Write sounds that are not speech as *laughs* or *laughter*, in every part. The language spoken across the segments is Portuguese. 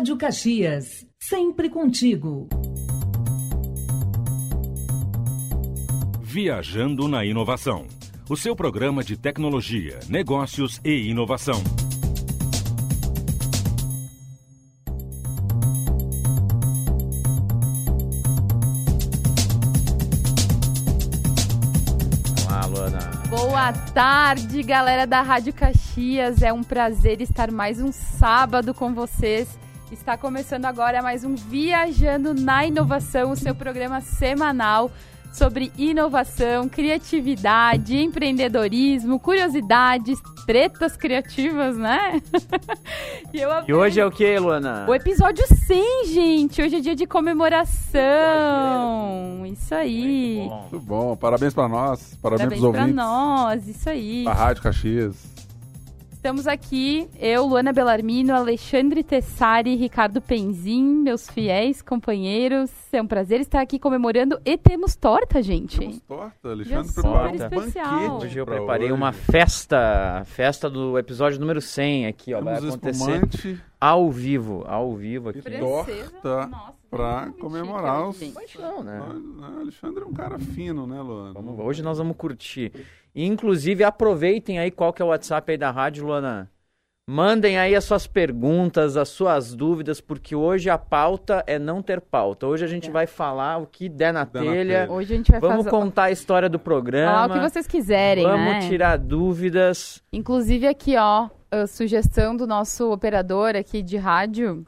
Rádio Caxias, sempre contigo. Viajando na Inovação. O seu programa de tecnologia, negócios e inovação. Olá, Luana. Boa tarde, galera da Rádio Caxias. É um prazer estar mais um sábado com vocês. Está começando agora mais um Viajando na Inovação, o seu programa semanal sobre inovação, criatividade, empreendedorismo, curiosidades, tretas criativas, né? *laughs* e, eu e hoje é o que, Luana? O episódio 100, gente. Hoje é dia de comemoração. Isso aí. Muito bom. Muito bom. Parabéns para nós. Parabéns, Parabéns pros ouvintes. pra nós. Isso aí. Da Rádio Caxias. Estamos aqui, eu, Luana Bellarmino, Alexandre Tessari, Ricardo Penzin, meus fiéis companheiros. É um prazer estar aqui comemorando e temos torta, gente. Temos torta, Alexandre preparou um especial. banquete Hoje eu preparei hoje. uma festa, festa do episódio número 100 aqui, ó. Vai Temos acontecer espumante ao vivo, ao vivo aqui. Torta nossa, pra muito comemorar os-. Paixão, né? Nós- Alexandre é um cara fino, né, Luana? Vamos- hoje nós vamos curtir. Inclusive, aproveitem aí qual que é o WhatsApp aí da rádio, Luana. Mandem aí as suas perguntas, as suas dúvidas, porque hoje a pauta é não ter pauta. Hoje a gente É. vai falar o que der na Der na telha. telha. Hoje a gente vai Vamos fazer contar a história do programa. falar o que vocês quiserem, Vamos né? tirar dúvidas. Inclusive aqui, ó, a sugestão do nosso operador aqui de rádio,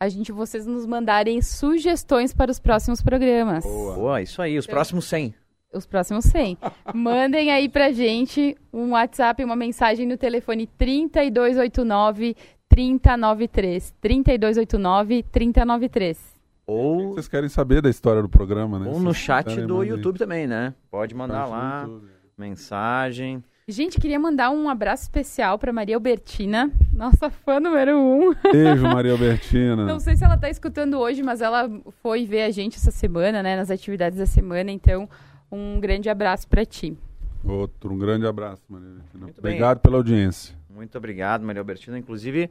a gente vocês nos mandarem sugestões para os próximos programas. Boa. Boa, isso aí, os Então- próximos 100. Os próximos 100. *laughs* Mandem aí pra gente um WhatsApp, uma mensagem no telefone 3289 3093. 3289 3093. Ou, Vocês querem saber da história do programa, né? ou Vocês no chat do YouTube também, né? Pode mandar lá, YouTube. mensagem. Gente, queria mandar um abraço especial pra Maria Albertina, nossa fã número um. Beijo, *laughs* Maria Albertina. Não sei se ela tá escutando hoje, mas ela foi ver a gente essa semana, né, nas atividades da semana, então um grande abraço pra ti. Outro, um grande abraço, Maria Albertina. Muito bem. Obrigado pela audiência. Muito obrigado, Maria Albertina. Inclusive,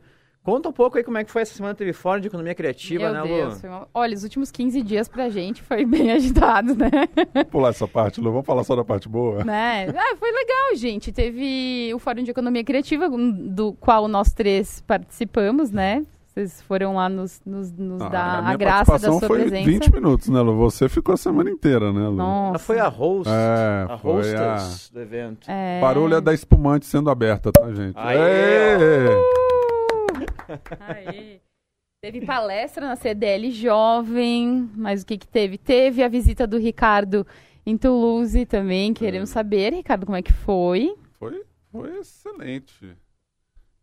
conta um pouco aí como é que foi essa semana teve Fórum de Economia Criativa, Meu né, Lu? Foi uma- olha, os últimos 15 dias pra gente foi bem *laughs* agitado, né? Vamos pular essa parte, Lu. Vamos falar só da parte boa? né? Ah, foi legal, gente. Teve o Fórum de Economia Criativa, do qual nós três participamos, né? Vocês foram lá nos, nos, nos Ah, dar minha a graça da sua foi presença. 20 minutos, né, Lu? Você ficou a semana inteira, né, Lu? Nossa. Ela foi a host, É, a foi a... hostess do evento. É... Barulho é da espumante sendo aberta, tá, gente? Aê! Aê! Aê. Teve palestra na CDL Jovem, mas o que que teve? Teve a visita do Ricardo em Toulouse também. Queremos saber, Ricardo, como é que foi? Foi, foi excelente.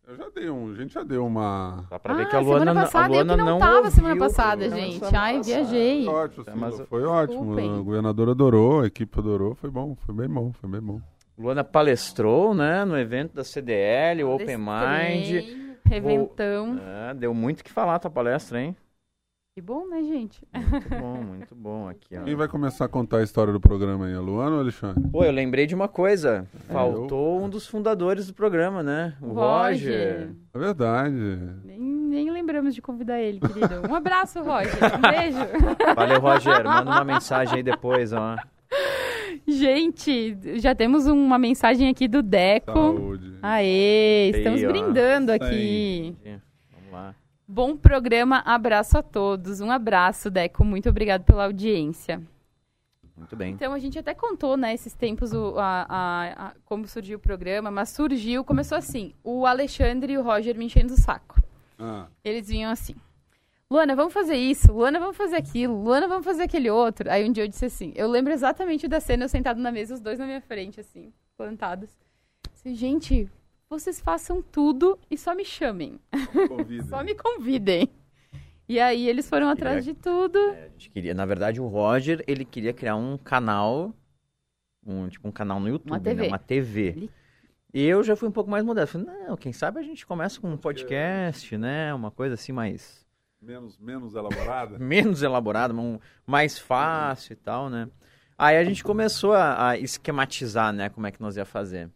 Eu já dei um, a gente já deu uma... Dá pra ver ah, que a Luana, semana passada a Luana eu que não, não tava semana passada, gente. semana Ai, passada. viajei. Foi ótimo, sim, Mas- foi ótimo. A governadora adorou, a equipe adorou, foi bom, foi bem bom, foi bem bom. Luana palestrou, né, no evento da CDL, o Open Mind. Reventão. É, deu muito o que falar a tua palestra, hein? Que bom, né, gente? Muito bom, muito bom aqui, ó. Quem vai começar a contar a história do programa aí, a Luana ou Alexandre? Pô, eu lembrei de uma coisa. É, Faltou um dos fundadores do programa, né? O Roger. É verdade. Nem, nem lembramos de convidar ele, querido. Um abraço, Roger. Um beijo. Valeu, Roger. Manda uma mensagem aí depois, ó. *laughs* Gente, já temos uma mensagem aqui do Deco. Saúde. Aê, estamos brindando aqui. Vamos lá. Bom programa, abraço a todos. Um abraço, Deco. Muito obrigado pela audiência. Muito bem. Então, a gente até contou, né, esses tempos, o- a- a- a- como surgiu o programa, mas surgiu, começou assim, o Alexandre e o Roger me enchendo o saco. Ah, Eles vinham assim, Luana, vamos fazer isso, Luana, vamos fazer aquilo, Luana, vamos fazer aquele outro. Aí um dia eu disse assim, eu lembro exatamente da cena, eu sentado na mesa, os dois na minha frente, assim, plantados. Disse, gente, vocês façam tudo e só me chamem, só me convidem. *laughs* E aí edo foram atrás de tudo. É, a gente queria, na verdade, o Roger, ele queria criar um canal, um tipo um canal no YouTube, Uma TV. né? Uma TV. Ele- E eu já fui um pouco mais modesto. Falei, não, quem sabe a gente começa com um podcast, né? Uma coisa assim mais Menos, menos elaborada? *laughs* menos elaborada, um, mais fácil e tal, né? Aí a gente começou a, a esquematizar, né, como é que nós ia fazer.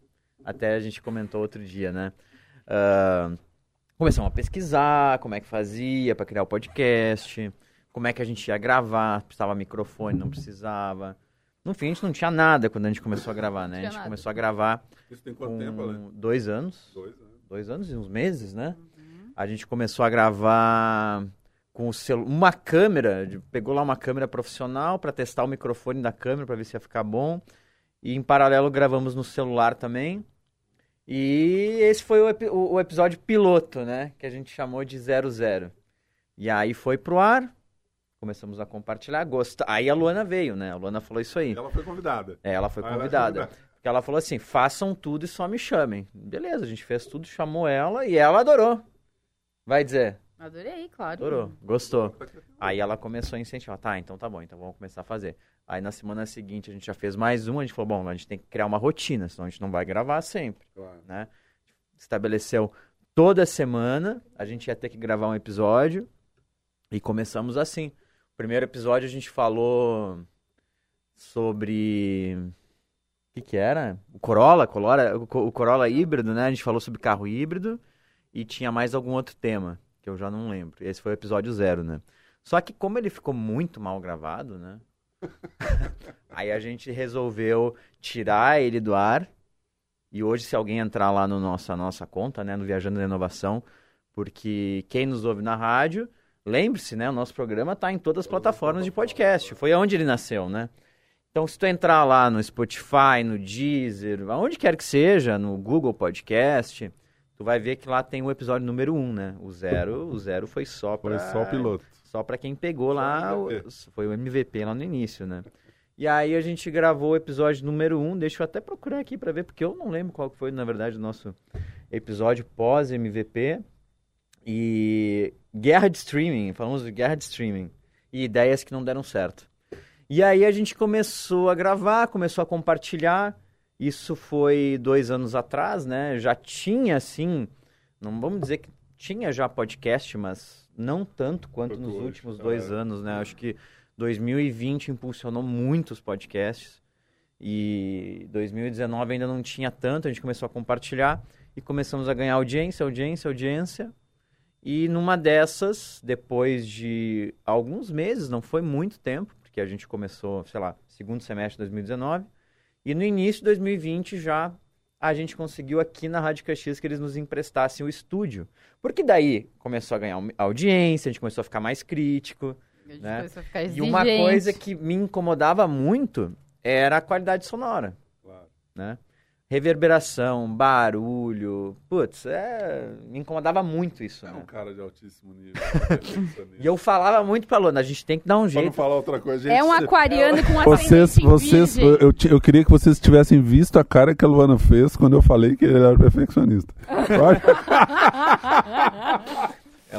Até a gente comentou outro dia, né? Ah, começamos a pesquisar como é que fazia para criar o podcast, como é que a gente ia gravar, precisava microfone, não precisava. No fim, a gente não tinha nada quando a gente começou a gravar, né? A gente começou a gravar Isso tem quanto tempo, Ale? com dois anos, Dois anos. dois anos e uns meses, né? A gente começou a gravar com o celu... uma câmera, pegou lá uma câmera profissional para testar o microfone da câmera para ver se ia ficar bom. E em paralelo gravamos no celular também. E esse foi o, epi- o- episódio piloto, né? Que a gente chamou de 00. E aí foi pro ar, começamos a compartilhar. Gosta... Aí a Luana veio, né? A Luana falou isso aí. Ela foi convidada. É, ela foi ela convidada. Porque ela falou assim: façam tudo e só me chamem. Beleza, a gente fez tudo, chamou ela e ela adorou. Vai dizer, Adorei, claro. adorou, gostou. Aí ela começou a incentivar, tá, então tá bom, então vamos começar a fazer. Aí na semana seguinte a gente já fez mais um, a gente falou, bom, a gente tem que criar uma rotina, senão a gente não vai gravar sempre, Claro. né? Estabeleceu toda semana, a gente ia ter que gravar um episódio e começamos assim. O primeiro episódio a gente falou sobre o que que era? O Corolla, Corolla, o Co- o Corolla híbrido, né? A gente falou sobre carro híbrido e tinha mais algum outro tema que eu já não lembro. Esse foi o episódio zero, né? Só que como ele ficou muito mal gravado, né? *laughs* Aí a gente resolveu tirar ele do ar. E hoje, se alguém entrar lá no nossa nossa conta, né, no Viajando da Inovação, porque quem nos ouve na rádio, lembre-se, né, o nosso programa está em todas as plataformas de podcast. Foi onde ele nasceu, né? Então, se tu entrar lá no Spotify, no Deezer, aonde quer que seja, no Google Podcast, tu vai ver que lá tem o episódio número 1, um, né? O zero, o zero foi só Foi para só o piloto. só para quem pegou lá, o foi o MVP lá no início, né? E aí a gente gravou o episódio número 1, um, deixa eu até procurar aqui para ver, porque eu não lembro qual que foi, na verdade, o nosso episódio pós-MVP. E guerra de streaming, falamos de guerra de streaming. E ideias que não deram certo. E aí a gente começou a gravar, começou a compartilhar. Isso foi dois anos atrás, né? Já tinha, assim, não vamos dizer que tinha já podcast, mas não tanto quanto Quanto nos hoje, últimos é. dois anos, né? Acho que 2020 impulsionou muitos podcasts e 2019 ainda não tinha tanto. A gente começou a compartilhar e começamos a ganhar audiência, audiência, audiência. E numa dessas, depois de alguns meses, não foi muito tempo, porque a gente começou, sei lá, segundo semestre de 2019, e no início de 2020 já a gente conseguiu aqui na Rádio Caxias que eles nos emprestassem o estúdio. Porque daí começou a ganhar audiência, a gente começou a ficar mais crítico. A gente né? começou a ficar E uma coisa que me incomodava muito era a qualidade sonora, Claro. né? Reverberação, barulho, putz, é... me incomodava muito isso, É né? um cara de altíssimo nível. *laughs* E eu falava muito pra Lona, a gente tem que dar um Pra não jeito. falar outra coisa, gente. É um aquariano com Vocês, vocês, eu, eu queria que vocês tivessem visto a cara que a Luana fez quando eu falei que ele era perfeccionista. *laughs* *laughs*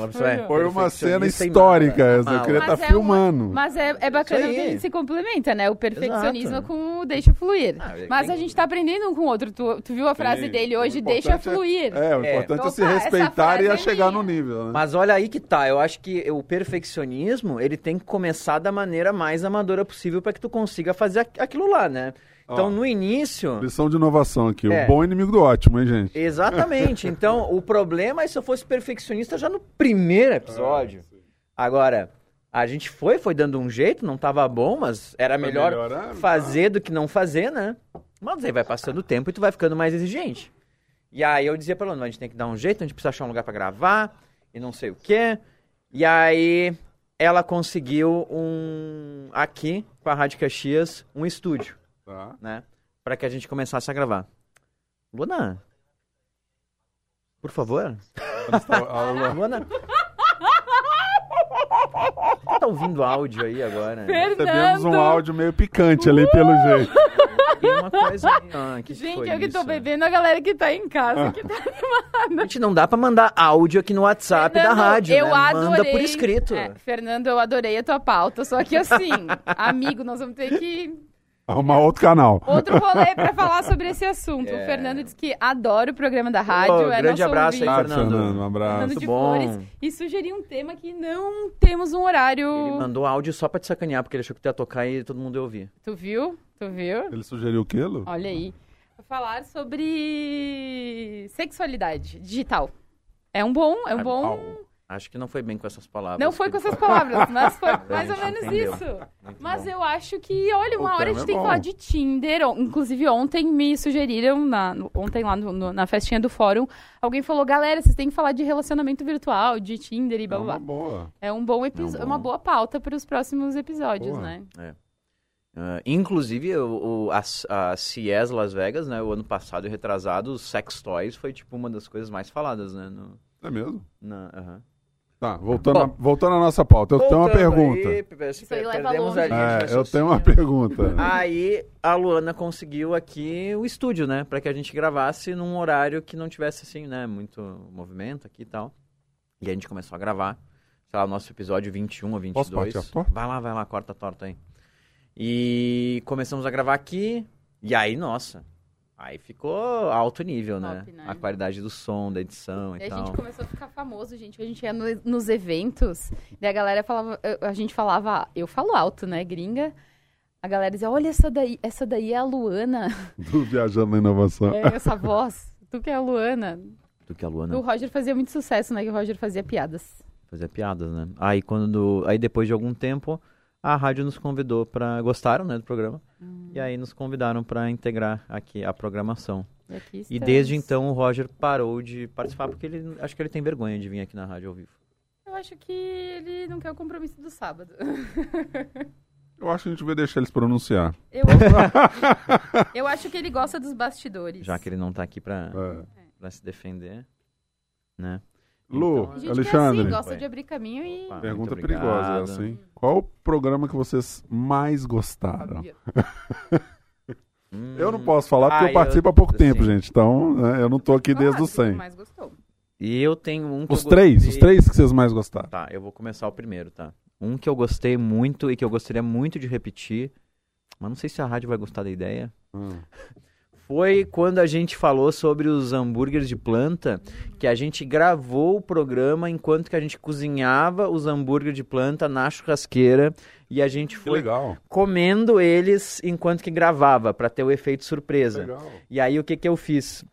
Que pessoa é Foi uma cena histórica essa. Eu queria estar é filmando. Mas é, é bacana porque a gente se complementa, né? O perfeccionismo Exato. com o deixa fluir. Ah, é Mas a gente tá aprendendo um com o outro. Tu, tu viu a frase Sim, dele hoje, deixa é- fluir. É, o importante é, se Opa, essa respeitar e a é chegar minha. no nível, né? Mas olha aí que tá, eu acho que o perfeccionismo, ele tem que começar da maneira mais amadora possível para que tu consiga fazer aqu- aquilo lá, né? Então, Ó. no início, Lição de inovação aqui. É. O bom inimigo do ótimo, hein, gente? exatamente. *laughs* Então, o problema é se eu fosse perfeccionista já no primeiro episódio. É, sim. Agora, a gente foi, foi dando um jeito, não tava bom, mas era melhor melhorando, fazer do que não fazer, né? Mas aí vai passando o tempo e tu vai ficando mais exigente. E aí eu dizia pra ela, "Não, a gente tem que dar um jeito, a gente precisa achar um lugar pra gravar e não sei o quê. E aí ela conseguiu um aqui com a Rádio Caxias um estúdio, Tá. né, Pra que a gente começasse a gravar. Luana, por favor. *laughs* Luana. Você tá ouvindo áudio aí agora? Recebemos um Fernando! áudio meio picante ali, pelo jeito. Tem uma coisa ó, que Gente, foi eu que tô isso? bebendo, a galera que tá em casa que tá Gente, não dá pra mandar áudio aqui no WhatsApp da Fernando, rádio, eu né? adorei. Manda por escrito. É, Fernando, eu adorei a tua pauta, só que assim, *laughs* amigo, nós vamos ter que Arrumar outro canal. outro *laughs* rolê pra falar sobre esse assunto. É. O Fernando disse que adora o programa da rádio, Ô, é grande nosso abraço aí, ouvinte. Ah, Fernando. Fernando, um abraço. Fernando Muito de bom. Flores e sugerir um tema que não temos um horário. Ele mandou áudio só pra te sacanear, porque ele achou que tu ia tocar e todo mundo ia ouvir. Tu viu? Tu viu? Ele sugeriu o quê, Lu? Olha aí. Vou falar sobre sexualidade digital. É um bom, é um Ah, bom. Acho que não foi bem com essas palavras. Não foi com essas palavras, mas foi *laughs* mais ou menos entendeu. isso. Muito Mas bom. eu acho que, olha, uma O hora a gente é tem que falar de Tinder. Inclusive, ontem me sugeriram, na, ontem lá no- no- na festinha do fórum, alguém falou, galera, vocês têm que falar de relacionamento virtual, de Tinder e É blá blá. uma blá. boa. É um bom episódio, É um uma boa pauta para os próximos episódios, Boa. né? Ah, inclusive, o, o, a, a CES Las Vegas, né, o ano passado e retrasado, os sex toys foi tipo uma das coisas mais faladas, né? No, É mesmo? na, aham. Tá, voltando, Bom. a, voltando à nossa pauta. Eu tenho uma pergunta. aí, perdemos a linha É, eu tenho uma pergunta. Aí a Luana conseguiu aqui o estúdio, né? Pra que a gente gravasse num horário que não tivesse, assim, né? Muito movimento aqui e tal. E a gente começou a gravar. Sei lá, o nosso episódio 21 ou 22. Posso partir a torta? Vai lá, vai lá, corta a torta aí. E começamos a gravar aqui. E aí, nossa. Aí ficou alto nível, né? Top, né? A qualidade do som, da edição e, E a tal. gente começou a ficar famoso, gente. A gente ia no- nos eventos, e a galera falava, a gente falava, eu falo alto, né, gringa? A galera dizia, olha essa daí, essa daí é a Luana. *laughs* Do Viajando na Inovação. É essa voz. Tu que é a Luana. Do que a Luana O Roger fazia muito sucesso, né? Que o Roger fazia piadas. fazia piadas, né? Aí quando. Aí depois de algum tempo, a rádio nos convidou pra. Gostaram, né, do programa? E aí nos convidaram pra integrar aqui a programação. E, aqui E desde então o Roger parou de participar porque ele acho que ele tem vergonha de vir aqui na rádio ao vivo. Eu acho que ele não quer o compromisso do sábado. *laughs* Eu acho que a gente vai deixar eles pronunciar. Eu, eu acho que ele gosta dos bastidores. Já que ele não tá aqui pra, É. pra se defender, né? Lu, Então, A gente Alexandre. É assim, gosta de abrir caminho e... Opa. Pergunta perigosa essa, hein? Qual o programa que vocês mais gostaram? Hum, *laughs* Eu não posso falar porque Ah, eu participo eu- há pouco tempo, sim. gente. Então, né, eu não tô aqui desde o 100. Mas gostou. E eu tenho um que Os eu três, gostei- os três que vocês mais gostaram. Tá, eu vou começar o primeiro, tá? Um que eu gostei muito e que eu gostaria muito de repetir, mas não sei se a rádio vai gostar da ideia. Hum. Foi quando a gente falou sobre os hambúrgueres de planta, que a gente gravou o programa enquanto que a gente cozinhava os hambúrgueres de planta na churrasqueira e a gente foi legal. comendo eles enquanto que gravava, pra ter o efeito surpresa. E aí o que que eu fiz?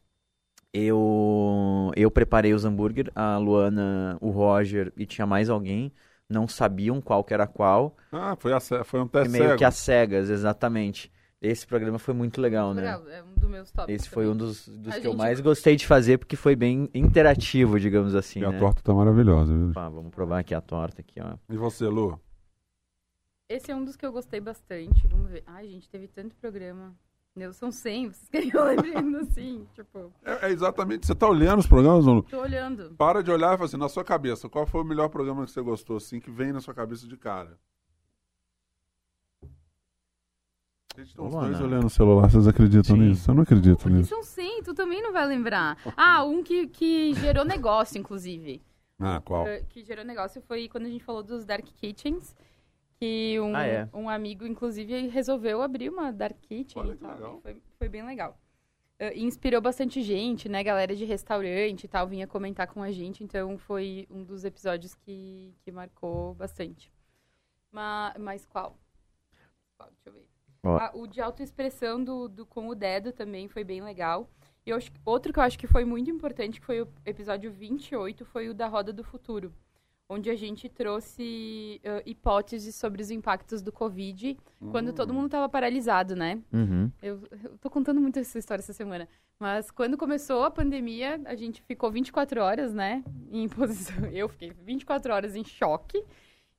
Eu eu preparei os hambúrguer, a Luana, o Roger e tinha mais alguém, não sabiam qual que era qual. Ah, foi, a, foi um teste meio cego. que às cegas, exatamente. Esse programa foi muito legal, né? Legal, é um dos meus tops Esse foi também. um dos, dos que eu gente- mais gostei de fazer, porque foi bem interativo, digamos assim, E a né? torta tá maravilhosa, viu? Pá, vamos provar aqui a torta aqui, ó. E você, Lu? Esse é um dos que eu gostei bastante. Vamos ver. Ai, gente, teve tanto programa. Meu, são 100, vocês *laughs* querem que eu lembrando assim? Tipo, É, é exatamente. Você tá olhando os programas, Lu? tô olhando. Para de olhar e fala assim, na sua cabeça, qual foi o melhor programa que você gostou, assim, que vem na sua cabeça de cara? Gente, estão os dois olhando o celular, vocês acreditam Sim. nisso? Eu não acredito Porque nisso. são 100, tu também não vai lembrar. Ah, um que, que gerou negócio, inclusive. Ah, qual? Que gerou negócio foi quando a gente falou dos Dark Kitchens. Que um, Ah, é? um amigo, inclusive, resolveu abrir uma Dark Kitchen Olha e tal. Foi, foi bem legal. E inspirou bastante gente, né? Galera de restaurante e tal vinha comentar com a gente. Então foi um dos episódios que, que marcou bastante. Ma- Mas, qual? Qual? Deixa eu ver. Ah, o de autoexpressão do, do com o Dedo também foi bem legal. E acho outro que eu acho que foi muito importante, que foi o episódio 28, foi o da Roda do Futuro. Onde a gente trouxe ah, hipóteses sobre os impactos do Covid quando todo mundo estava paralisado, né? Uhum. Eu, eu tô contando muito essa história essa semana. Mas quando começou a pandemia, a gente ficou 24 horas, né? Em *laughs* posição. Eu fiquei 24 horas em choque.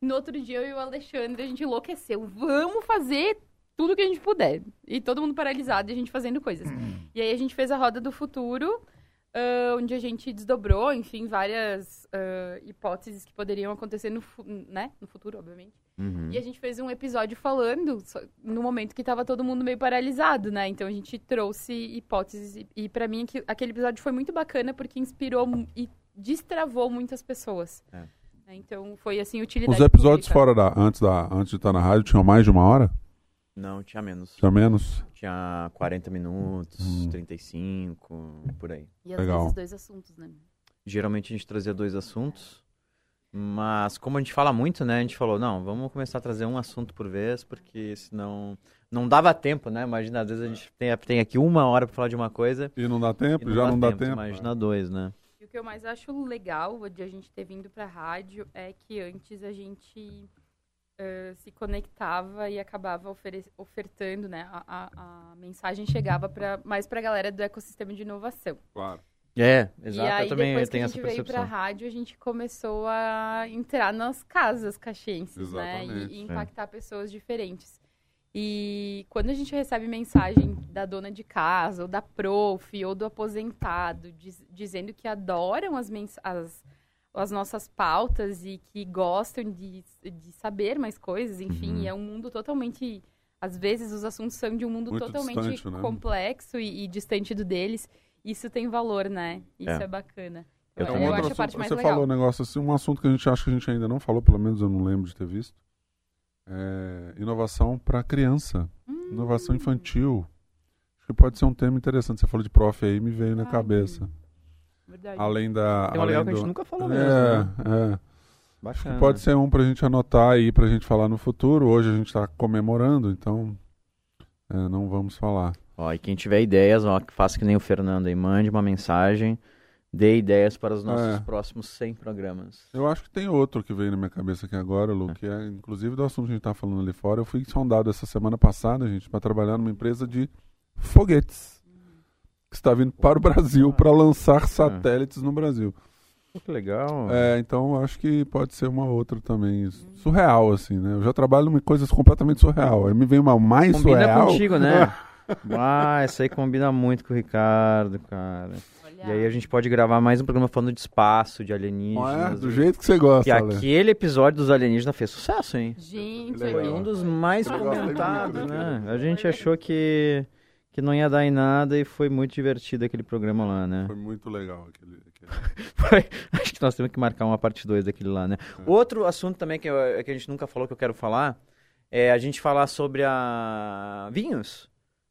No outro dia, eu e o Alexandre, a gente enlouqueceu. Vamos fazer tudo que a gente puder. E todo mundo paralisado e a gente fazendo coisas. E aí a gente fez a Roda do Futuro, ah, onde a gente desdobrou, enfim, várias ah, hipóteses que poderiam acontecer no, fu- né? no futuro, obviamente. Uhum. E a gente fez um episódio falando só- no momento que tava todo mundo meio paralisado, né? Então a gente trouxe hipóteses e, e para mim aquele episódio foi muito bacana porque inspirou e destravou muitas pessoas. É. Né? Então foi assim utilidade Os episódios pública. fora da antes, da. antes de estar na rádio tinham mais de uma hora? Não, tinha menos. Tinha menos? Tinha 40 minutos, Hum. 35, por aí. E às Legal. vezes dois assuntos, né? Geralmente a gente trazia dois assuntos, mas como a gente fala muito, né? A gente falou, não, vamos começar a trazer um assunto por vez, porque senão não dava tempo, né? Imagina, às vezes a gente tem, tem aqui uma hora pra falar de uma coisa E não dá tempo? e Já não dá tempo? Imagina dois, né? E o E o que eu mais acho legal de a gente ter vindo para a rádio é que antes a gente uh, se conectava e acabava ofertando, né? A, a, a mensagem chegava pra, mais para a galera do ecossistema de inovação. Claro. É, exato. E aí, eu também depois tenho que a gente veio para a rádio, a gente começou a entrar nas casas caxienses, Exatamente. né? E, e impactar é. pessoas diferentes. E quando a gente recebe mensagem da dona de casa, ou da prof, ou do aposentado, diz, dizendo que adoram as, as, as, nossas pautas e que gostam de, de saber mais coisas, enfim, uhum. é um mundo totalmente. Às vezes os assuntos são de um mundo Muito totalmente distante, né? complexo e, e, distante do deles. Isso tem valor, né? Isso é, é bacana. Eu, eu, eu acho a parte mais você legal. falou um negócio assim, um assunto que a gente acha que a gente ainda não falou, pelo menos eu não lembro de ter visto é, inovação para criança, hum. inovação infantil. Acho que pode ser um tema interessante. Você falou de prof aí, me veio na cabeça. Verdade. Além da. Tem um legal do... que a gente nunca falou é, mesmo. Né? É. Bacana. Pode ser um para a gente anotar aí, para a gente falar no futuro. Hoje a gente está comemorando, então é, não vamos falar. Ó, e quem tiver ideias, ó, faça que nem o Fernando aí, mande uma mensagem dê ideias para os nossos é. próximos 100 programas. Eu acho que tem outro que veio na minha cabeça aqui agora, Lu, é. que é inclusive do assunto que a gente está falando ali fora. Eu fui sondado essa semana passada, gente, para trabalhar numa empresa de foguetes que está vindo para o Brasil para lançar é. satélites no Brasil. Que legal. É, então acho que pode ser uma outra também. Surreal, assim, né? Eu já trabalho em coisas completamente surreal. Aí me vem uma mais combina surreal. Combina contigo, né? *laughs* ah, essa aí combina muito com o Ricardo, cara. E aí a gente pode gravar mais um programa falando de espaço, de alienígenas. É, do jeito que você gosta. E aquele episódio dos alienígenas fez sucesso, hein? Gente, foi um dos mais comentados, né? A gente achou que, que não ia dar em nada e foi muito divertido aquele programa lá, né? Foi muito legal aquele. aquele... *laughs* acho que nós temos que marcar uma parte 2 daquele lá, né? É. Outro assunto também que, eu, que a gente nunca falou que eu quero falar é a gente falar sobre a vinhos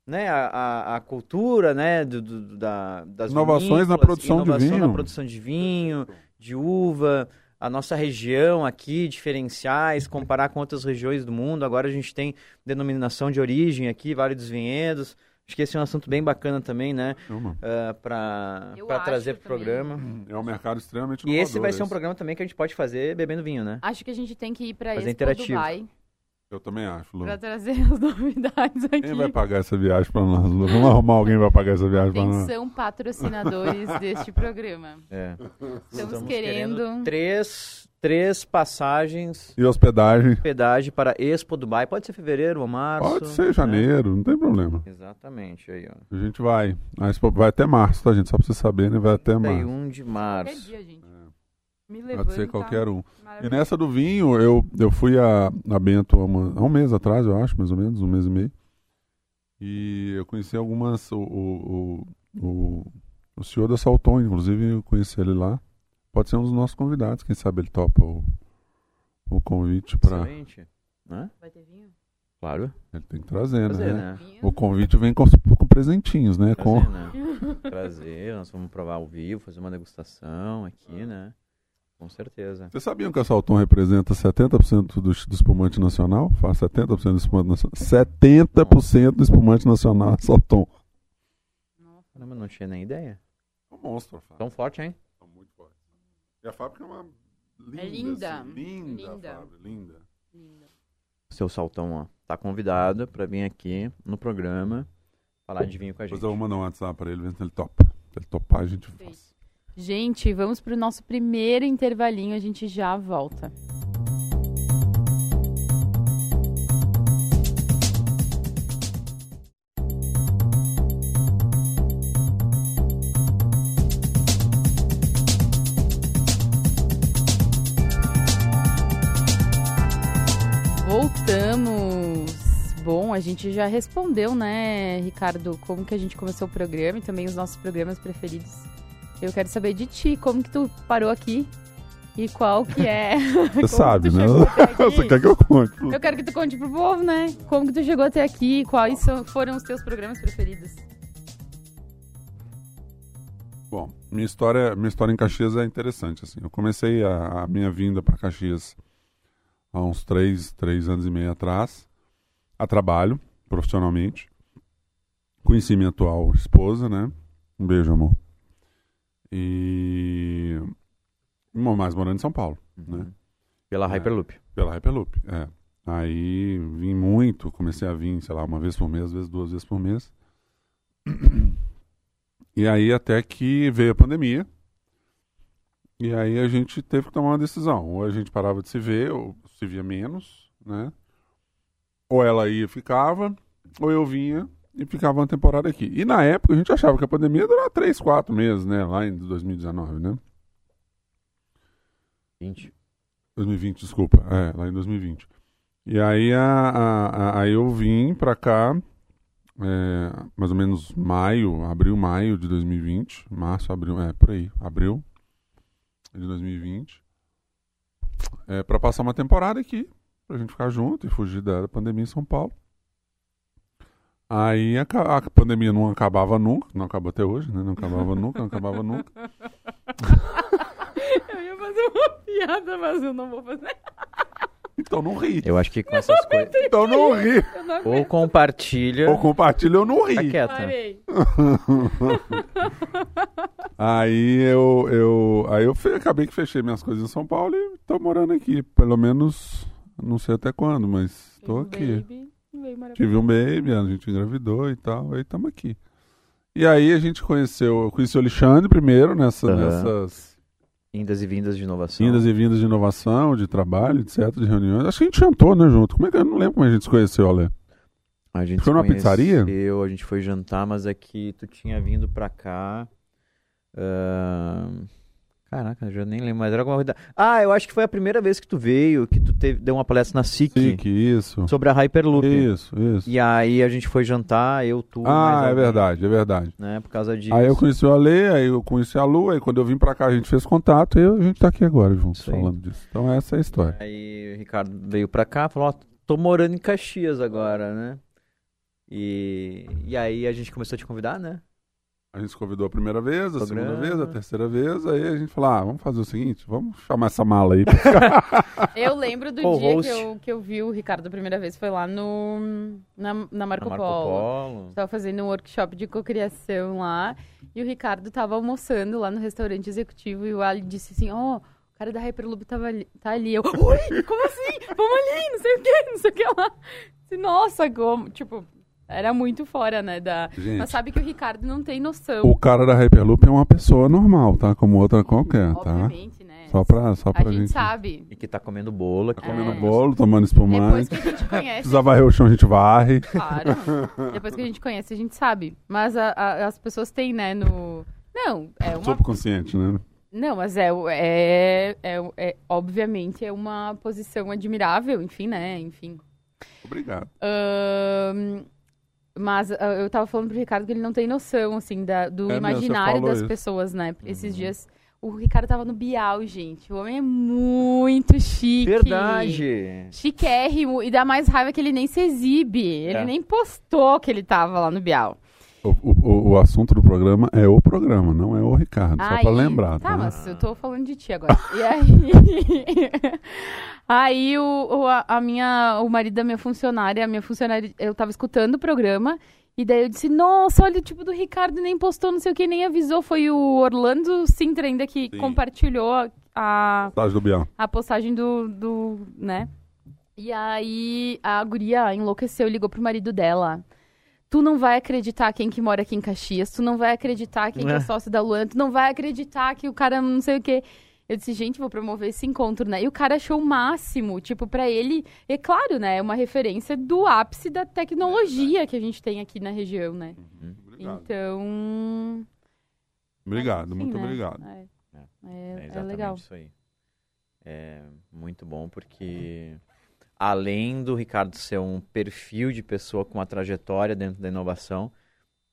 né, a, a, a cultura, né, do, do, da, das inovações na produção inovação de vinho, na produção de vinho, de uva, a nossa região aqui, diferenciais, comparar com outras regiões do mundo. Agora a gente tem denominação de origem aqui, Vale dos Vinhedos. Acho que esse é um assunto bem bacana também, né? Uh, eh, para trazer para o programa. É um mercado extremamente E esse vai ser um programa também que a gente pode fazer bebendo vinho, né? Acho que a gente tem que ir para esse interativo. Dubai eu também acho, Lu. Pra trazer *laughs* as novidades aqui. Quem vai pagar essa viagem pra nós, Lu? Vamos arrumar alguém pra pagar essa viagem pra nós. São patrocinadores *laughs* deste programa. É. Estamos, Estamos querendo... querendo... três, três passagens. E hospedagem. Hospedagem para Expo Dubai. Pode ser fevereiro ou março. Pode ser né? janeiro, não tem problema. Exatamente, aí, ó. A gente vai. A Expo vai até março, tá, gente? Só pra você saber, né? Vai até março. 31 de março. Qualquer dia, gente. Me Pode ser qualquer um. E nessa do vinho, eu, eu fui a, a Bento há, uma, há um mês atrás, eu acho, mais ou menos, um mês e meio. E eu conheci algumas. O, o, o, o senhor da Salton, inclusive, eu conheci ele lá. Pode ser um dos nossos convidados, quem sabe ele topa o, o convite para. Excelente. Né? Vai ter vinho? Claro. Ele tem que trazer, trazer né? né? O convite vem com, com presentinhos, né? Trazer, com... né? trazer, nós vamos provar ao vivo, fazer uma degustação aqui, né? Com certeza. Vocês sabiam que a Salton representa 70% do, do espumante nacional? Faz 70% do espumante nacional. 70% do espumante nacional é Salton. Caramba, não tinha nem ideia. É um monstro. Tão forte, hein? É. E a fábrica é uma linda. É linda. Assim, linda, linda. Fábrica, linda. linda. Seu Saltão, ó, tá convidado para vir aqui no programa falar de vinho com a gente. Depois eu vou mandar um WhatsApp para ele, ver se ele topa. Se ele topar, a gente faz. Gente, vamos para o nosso primeiro intervalinho, a gente já volta. A gente já respondeu, né, Ricardo, como que a gente começou o programa e também os nossos programas preferidos eu quero saber de ti, como que tu parou aqui e qual que é. *laughs* Você sabe, né? *laughs* Você quer que eu conte? Eu quero que tu conte pro povo, né? Como que tu chegou até aqui, quais foram os teus programas preferidos? Bom, minha história, minha história em Caxias é interessante, assim. Eu comecei a, a minha vinda para Caxias há uns três, três anos e meio atrás, a trabalho, profissionalmente. Conheci minha atual esposa, né? Um beijo, amor. E. Mas morando em São Paulo, uhum. né? Pela é, Hyperloop. Pela Hyperloop, é. Aí vim muito, comecei a vir, sei lá, uma vez por mês, às vezes duas vezes por mês. *clears throat* E aí até que veio a pandemia. E aí a gente teve que tomar uma decisão. Ou a gente parava de se ver, ou se via menos, né? Ou ela ia e ficava, ou eu vinha e ficava uma temporada aqui. E na época a gente achava que a pandemia ia durar 3, 4 meses, né? Lá em 2019, né? 20. 2020, desculpa. É, lá em 2020. E aí, a, a, a, eu vim pra cá, é, mais ou menos maio, abril, maio de 2020. Março, abril, é, por aí, abril de 2020. É, pra passar uma temporada aqui, pra gente ficar junto e fugir da pandemia em São Paulo. Aí a, a, pandemia não acabava nunca, não acabou até hoje, né? Não acabava nunca, não acabava nunca. *laughs* eu ia fazer uma piada, mas eu não vou fazer. Então não ri. Eu acho que com essas coisas. Então não ri. Não ou compartilha. Ou compartilha ou não ri. Tá quieta. *laughs* aí eu, eu, aí eu acabei que fechei minhas coisas em São Paulo e tô morando aqui. Pelo menos, não sei até quando, mas tô aqui. Baby. Tive um baby, a gente engravidou e tal, aí estamos aqui. E aí a gente conheceu, eu conheci o Alexandre primeiro nessa, uhum. nessas Indas e vindas de inovação. Indas e vindas de inovação, de trabalho, etc, de reuniões. Acho que a gente jantou, né, junto. Como é que eu não lembro como a gente se conheceu, Ale? A gente foi numa pizzaria? Eu, a gente foi jantar, mas é que tu tinha vindo pra cá. Uh... Caraca, já nem lembro mais. Era alguma coisa. Ah, eu acho que foi a primeira vez que tu veio, que tu teve, deu uma palestra na SIC. SIC, isso. Sobre a Hyperloop. Isso, isso. E aí a gente foi jantar, eu, tu. Ah, é verdade, é verdade. Né, por causa disso. Aí eu conheci o Ale, aí eu conheci a Lu, aí quando eu vim pra cá a gente fez contato e a gente tá aqui agora juntos falando disso. Então essa é a história. Aí o Ricardo veio pra cá e falou: Ó, tô morando em Caxias agora, né? E, e aí a gente começou a te convidar, né? A gente convidou a primeira vez, a Programa. segunda vez, a terceira vez, aí a gente falou, ah, vamos fazer o seguinte, vamos chamar essa mala aí. *laughs* eu lembro do dia que eu, que eu vi o Ricardo a primeira vez, foi lá no, na, na Marco, na Marco Polo. Polo. Estava fazendo um workshop de cocriação lá, e o Ricardo estava almoçando lá no restaurante executivo, e o Ali disse assim, ó... Oh, o cara da Hyperloop tava ali, tá ali. Eu, oi, como assim? Vamos ali, não sei o que, não sei o que lá. Nossa, como, tipo, era muito fora, né? Da... Gente, Mas sabe que o Ricardo não tem noção. O cara da Hyperloop é uma pessoa normal, tá? Como outra qualquer, tá? Obviamente, né? Só pra, só pra a gente, gente sabe. E que tá comendo bolo. Tá comendo é. bolo, tomando espumante. Depois que a gente conhece... Precisa varrer o chão, a gente varre. Claro. Depois que a gente conhece, a gente sabe. Mas a, a, as pessoas têm, né, no... Não, é uma... Subconsciente, né? Não, mas é, é, é, é, obviamente é uma posição admirável, enfim, né? Enfim. Obrigado. Um, mas uh, eu tava falando pro Ricardo que ele não tem noção, assim, da, do é imaginário das isso. pessoas, né? Uhum. Esses dias. O Ricardo tava no Bial, gente. O homem é muito chique. Verdade. Chiquérrimo. E dá mais raiva que ele nem se exibe. Ele é. nem postou que ele tava lá no Bial. O, o, o, assunto do programa é o programa, não é o Ricardo, aí, só pra lembrar. Tá, tá, mas eu tô falando de ti agora. e aí. *laughs* aí o, o, a minha, o marido da minha funcionária, a minha funcionária, eu tava escutando o programa. E daí eu disse, nossa, olha o tipo do Ricardo, nem postou, não sei o que, nem avisou. Foi o Orlando Sintra ainda que Sim. compartilhou a, a, do a postagem do, do, né? E aí a guria enlouqueceu, ligou pro marido dela tu não vai acreditar quem que mora aqui em Caxias, tu não vai acreditar quem é. que é sócio da Luana, tu não vai acreditar que o cara não sei o quê. Eu disse, gente, vou promover esse encontro, né? E o cara achou o máximo, tipo, para ele, é claro, né? É uma referência do ápice da tecnologia que a gente tem aqui na região, né? Uhum. Então. Obrigado, muito né? obrigado. É, é, é, é legal. Isso aí. É muito bom porque além do Ricardo ser um perfil de pessoa com uma trajetória dentro da inovação,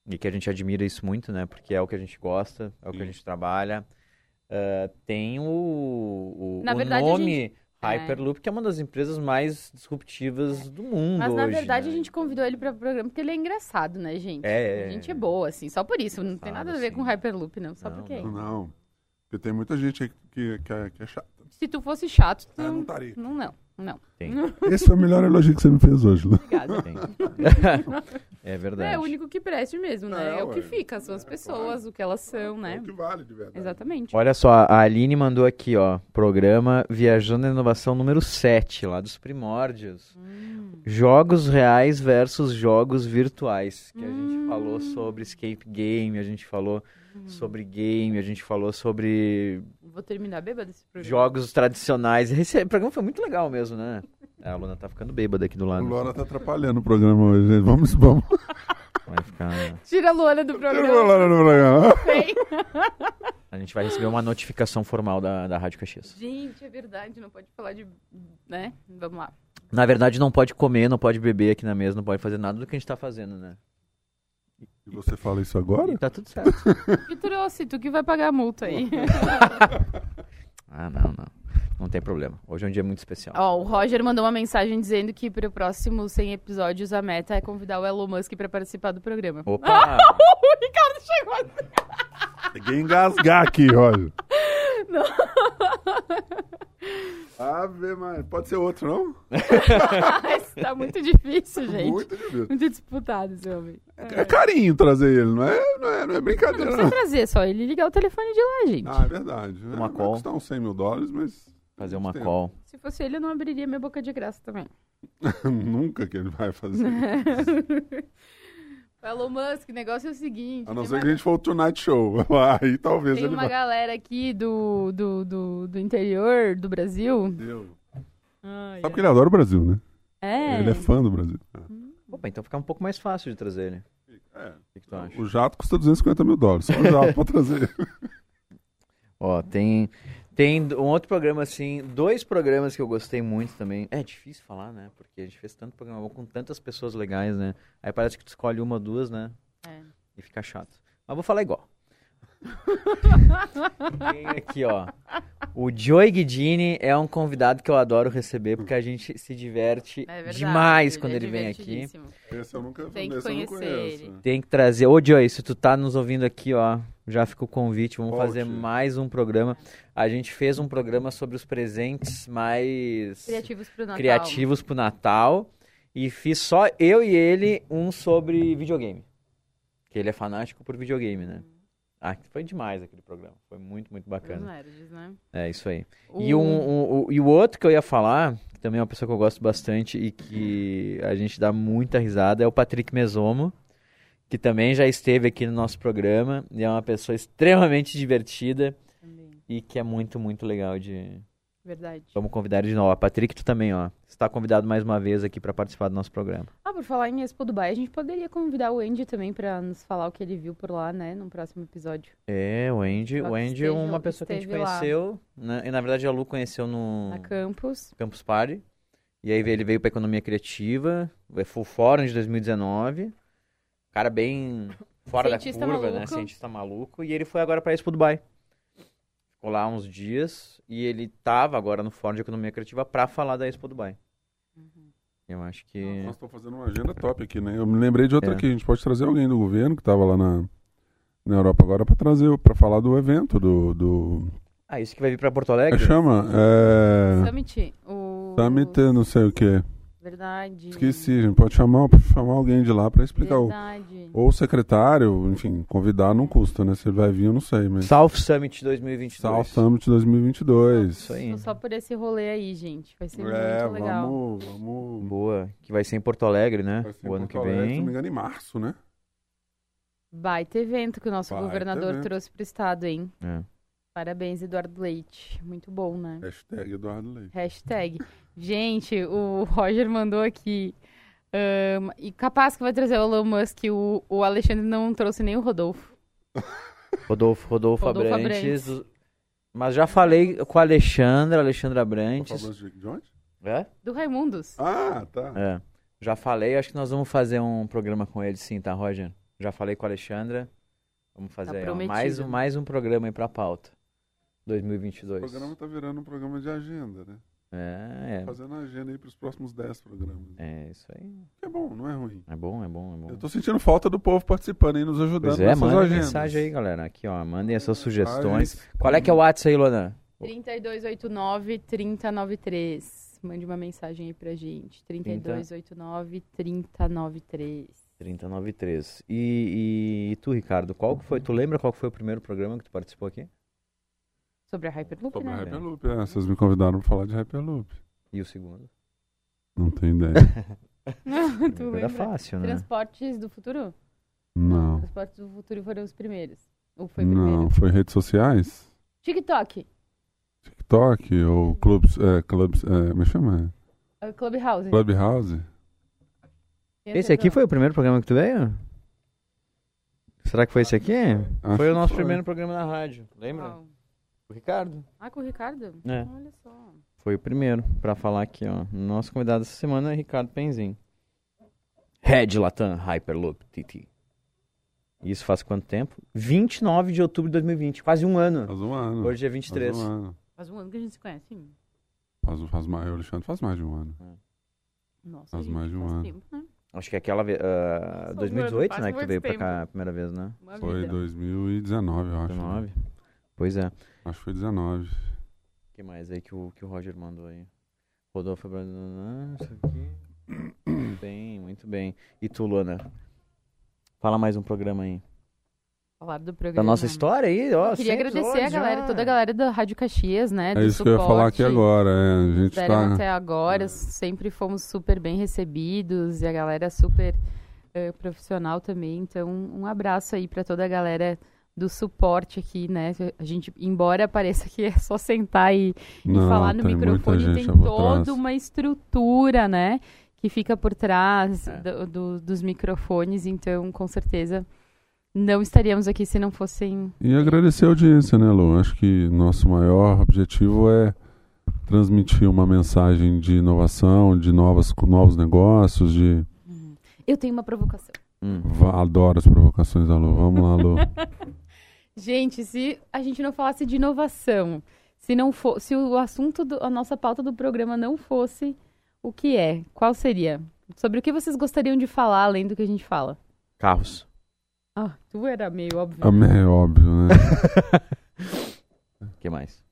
e que a gente admira isso muito, né? Porque é o que a gente gosta, é o Sim. que a gente trabalha. Uh, tem o, o, na o verdade, nome gente... É. Hyperloop, é. que é uma das empresas mais disruptivas do mundo. Mas hoje, na verdade né? a gente convidou ele para o programa porque ele é engraçado, né, gente? É. A gente é boa, assim, só por isso. Não tem nada a ver com Hyperloop, não. Só não, porque. Não, não. Porque tem muita gente que, que, é, que é chata. Se tu fosse chato, tu é, não estaria. Não, não. Não. Tem. Esse foi o melhor elogio que você me fez hoje, Lu. Obrigada. Tem. *laughs* é verdade. É o único que preste mesmo, né? É, É, o que ué. fica, são as pessoas, o que elas são, né? É o que vale, de verdade. Exatamente. Olha só, a Aline mandou aqui, ó, programa Viajando na Inovação número 7, lá dos primórdios. Hum. Jogos reais versus jogos virtuais. Que a gente Hum. falou sobre escape game, a gente falou sobre game, a gente falou sobre Vou terminar bêbada esse programa. jogos tradicionais. Esse programa foi muito legal mesmo, né? A Luna tá ficando bêbada aqui do lado. Lora tá atrapalhando o programa hoje, gente. Vamos, vamos. Vai ficar... Tira a Luana do Tira o programa. Lora no programa. A gente vai receber uma notificação formal da, da Rádio Caxias. Gente, é verdade, não pode falar de. né? Vamos lá. Na verdade, não pode comer, não pode beber aqui na mesa, não pode fazer nada do que a gente tá fazendo, né? E você fala isso agora? E tá tudo certo. Que *laughs* trouxe, tu que vai pagar a multa aí. *laughs* ah, não, não. Não tem problema. Hoje é um dia muito especial. Ó, o Roger mandou uma mensagem dizendo que para o próximo 100 episódios a meta é convidar o Elon Musk para participar do programa. Opa! *laughs* o Ricardo chegou assim. Peguei engasgar aqui, Roger. Ave, mas pode ser outro, não? *laughs* Isso tá muito difícil, gente. Muito, Muito difícil. disputado esse homem. É carinho trazer ele, não é, não é, não é Não brincadeira, precisa não. trazer, é só ele ligar o telefone de lá, gente. Ah, é verdade. Uma é, call. Vai custar uns 100 mil dólares, mas Fazer uma call. Se fosse ele, eu não abriria minha boca de graça também. *laughs* nunca que ele vai fazer. O *laughs* Elon Musk, o negócio é o seguinte. A não ser uma- que a gente for o Tonight Show. *laughs* Aí talvez Tem ele uma vá. galera aqui do, do, do, do interior do Brasil. Deus. Ai, Sabe que ele adora o Brasil, né? É. Ele é fã do Brasil. Opa, então fica um pouco mais fácil de trazer ele. É. O que, que tu acha? O jato custa 250 mil dólares. Só o jato pra trazer. *laughs* Ó, tem, tem um outro programa assim, dois programas que eu gostei muito também. É difícil falar, né? Porque a gente fez tanto programa com tantas pessoas legais, né? Aí parece que tu escolhe uma ou duas, né? É. E fica chato. Mas vou falar igual. *laughs* Tem aqui, ó. O Joey Guidini é um convidado que eu adoro receber porque a gente se diverte É demais ele quando é ele vem aqui. Esse eu nunca Tem que esse eu não conhecer conheço. ele. Tem que trazer. Ô, Joey, se tu tá nos ouvindo aqui, ó, já fica o convite. Vamos Volte. fazer mais um programa. A gente fez um programa sobre os presentes mais Criativos pro Natal. criativos pro Natal. E fiz só eu e ele um sobre videogame. Que ele é fanático por videogame, né? Ah, foi demais aquele programa. Foi muito, muito Os bacana. nerds, né? É isso aí. E, um, um- o- e o outro que eu ia falar, que também é uma pessoa que eu gosto bastante e que a gente dá muita risada, é o Patrick Mesomo, que também já esteve aqui no nosso programa e é uma pessoa extremamente divertida Também. e que é muito, muito legal de... Verdade. Vamos convidar de novo. A Patrick, tu também, ó. Está convidado mais uma vez aqui para participar do nosso programa. Ah, por falar em Expo Dubai, a gente poderia convidar o Andy também pra nos falar o que ele viu por lá, né? No próximo episódio. É, o Andy, o Andy é uma pessoa que a gente conheceu, né? E na verdade a Lu conheceu no Na campus. Campus Party. E aí ele veio para economia criativa, foi o fórum de 2019. Cara bem fora Cientista da curva, né? maluco. Cientista maluco. E ele foi agora para Expo Dubai. Ficou lá uns dias e ele tava agora no fórum de economia criativa para falar da Expo Dubai. Uhum. Eu acho que Nós estamos fazendo uma agenda top aqui, né? Eu me lembrei de outra É. aqui. A gente pode trazer alguém do governo que estava lá na, na Europa agora para trazer, para falar do evento, do. do Ah, isso que vai vir para Porto é Alegre? que chama? É. Summit. O... Summit, não sei o que. Verdade. Esqueci, a gente pode chamar, chamar alguém de lá para explicar. O, Verdade. ou o secretário, enfim, convidar não custa, né? Se ele vai vir, eu não sei, mas. South Summit 2022. South Summit 2022. Isso aí. Só por esse rolê aí, gente. Vai ser É, muito legal. vamos, vamos. Boa, que vai ser em Porto Alegre, né? Vai ser em o ano Porto que Alegre, Se vem. não me engano, em março, né? Baita evento que o nosso Baita governador evento. trouxe pro estado, hein? É. Parabéns, Eduardo Leite. Muito bom, né? Hashtag Eduardo Leite. Hashtag. Gente, o Roger mandou aqui. ahn, e capaz que vai trazer o Elon Musk. O, o Alexandre não trouxe nem o Rodolfo. Rodolfo, Rodolfo, Rodolfo Abrantes. Abrantes. Mas já falei com a Alexandra, Alexandra Abrantes. de de onde? É? Do Raimundos. Ah, tá. É. Já falei, acho que nós vamos fazer um programa com ele sim, tá, Roger? Já falei com a Alexandra. Vamos fazer aí, Tá prometido. mais, um, mais um programa aí pra pauta. O 2022. programa tá virando um programa de agenda, né? É, Fazendo a agenda aí pros próximos 10 programas. é, é isso aí. É bom, não é ruim. É bom, é bom, é bom. Eu tô sentindo falta do povo participando aí, nos ajudando Pois é, nessas mandem agendas. mensagem aí, galera. Aqui, ó, mandem as suas sugestões. Faz- Qual é que é o WhatsApp aí, Lona? 3289-3093. mande uma mensagem aí pra gente. 3289 3093. 3093. E, e, e tu, Ricardo, qual foi? Tu lembra qual foi o primeiro programa que tu participou aqui? Sobre a Hyperloop, Sobre né? a Hyperloop, é. Vocês me convidaram pra falar de Hyperloop. E o segundo? Não tenho ideia. *laughs* tu Era lembra? fácil, né? Transportes do futuro? Não. Transportes do futuro foram os primeiros. Ou foi primeiro? Não, foi redes sociais? TikTok. TikTok ou clubs, é, clubs, é, como é que chama? Uh, Clubhouse. Clubhouse? Esse aqui foi o primeiro programa que tu veio? Será que foi esse aqui? Acho foi o nosso foi. primeiro programa na rádio, lembra? Uau. O Ricardo. Ah, com o Ricardo? É. Olha só. Foi o primeiro pra falar aqui, ó. Nosso convidado essa semana é Ricardo Penzin. Head Latam Hyperloop TT. Isso faz quanto tempo? 29 de outubro de 2020, quase um ano. Faz um ano. Hoje é Faz 23. um ano. Faz um ano que a gente se conhece. hein? Faz, faz mais, o Alexandre faz mais de um ano. Nossa, Faz gente, mais de um faz ano. tempo, né? Acho que é aquela um 2018, ano, né? faz Que tu veio muito pra cá a primeira vez, né? Uma Foi vida. 2019, eu acho. 19. Pois é. Acho que foi 19. O que mais aí que o, que o Roger mandou aí? Rodolfo Brandão. Isso aqui. Muito *coughs* bem, muito bem. E tu, Luana? Fala mais um programa aí. Falar do programa. Da nossa história aí, ó. Queria 100 agradecer a galera, já. toda a galera da Rádio Caxias, né? É isso que eu ia falar aqui suporte. agora. É, a gente tá. até agora, sempre fomos super bem recebidos e a galera super eh, profissional também. Então, um abraço aí pra toda a galera do suporte aqui, né? A gente, embora pareça que é só sentar e, e Não, falar no microfone, tem toda trás. uma estrutura, né? Que fica por trás É. do- do- dos microfones. Então, com certeza, não estaríamos aqui se não fossem E agradecer a audiência, né, Lu? Acho que nosso maior objetivo é transmitir uma mensagem de inovação, de novas, novos negócios, de. Eu tenho uma provocação. Hum. Adoro as provocações da Lu. Vamos lá, Lu. *laughs* Gente, se a gente não falasse de inovação, se não for, se o assunto, do, a nossa pauta do programa não fosse o que é, qual seria? Sobre o que vocês gostariam de falar além do que a gente fala? Carros. Ah, tu era meio óbvio. É óbvio, né? O *laughs* que mais?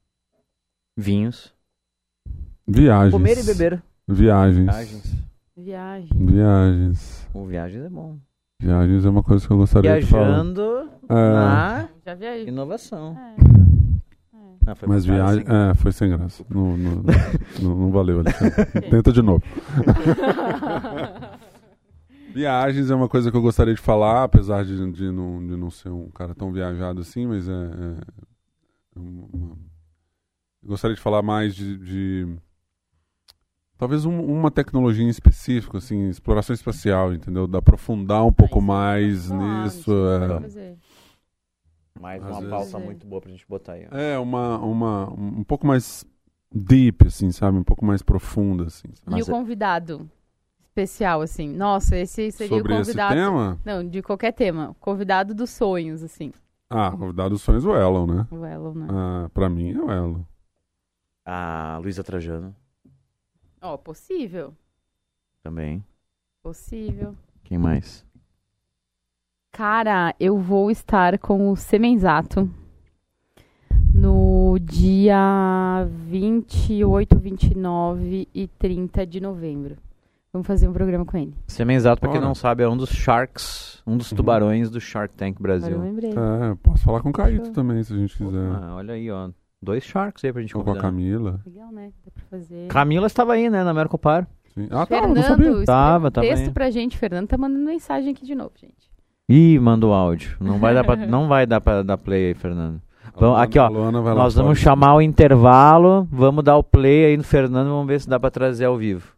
Vinhos. Viagens. Comer e beber. Viagens. Viagens. Viagem. Viagens. O viagens é bom. Viagens é uma coisa que eu gostaria de falar. Viajando É, na inovação. É. Não, foi mas viagem. É, foi sem graça. Não, não, não, *laughs* não valeu, Alexandre. *laughs* Tenta de novo. *laughs* Viagens é uma coisa que eu gostaria de falar, apesar de, de, não, de não ser um cara tão viajado assim, mas é. é uma- eu gostaria de falar mais de. de- talvez um- uma tecnologia em específico, assim, exploração espacial, entendeu? De aprofundar um pouco mais nisso. é. Mais Às uma vezes- pauta É. muito boa pra gente botar aí. ó. É, uma, uma, um pouco mais deep, assim, sabe? Um pouco mais profunda, assim. sabe? E Mas o é- convidado especial, assim. Nossa, esse seria Sobre o esse convidado. tema? Não, de qualquer tema. Convidado dos sonhos, assim. Ah, convidado dos sonhos, o Elon, né? O Elon, né? Ah, pra mim é o Elon. A Luísa Trajano Ó, possível. também. Possível. Quem mais? Cara, eu vou estar com o Semenzato no dia 28, 29 e 30 de novembro. Vamos fazer um programa com ele. Semenzato, pra quem não sabe, é um dos Sharks, um dos Uhum. tubarões do Shark Tank Agora eu Brasil. lembrei. É, posso falar com o Caíto também, se a gente quiser. Ah, olha aí, ó. Dois Sharks aí pra gente Ou com a convidar. Camila. Legal, né? Dá pra fazer. Camila estava aí, né, na Mercopar. Sim. Ah, tá, Fernando, não sabia. escreva Tava, tava texto aí. pra gente. Fernando tá mandando mensagem aqui de novo, gente. Ih, manda o áudio. Não vai dar pra, *laughs* não vai dar pra dar play aí, Fernando. Vamos- aqui, ó. Nós fora. vamos chamar o intervalo, vamos dar o play aí no Fernando, vamos ver se dá pra trazer ao vivo.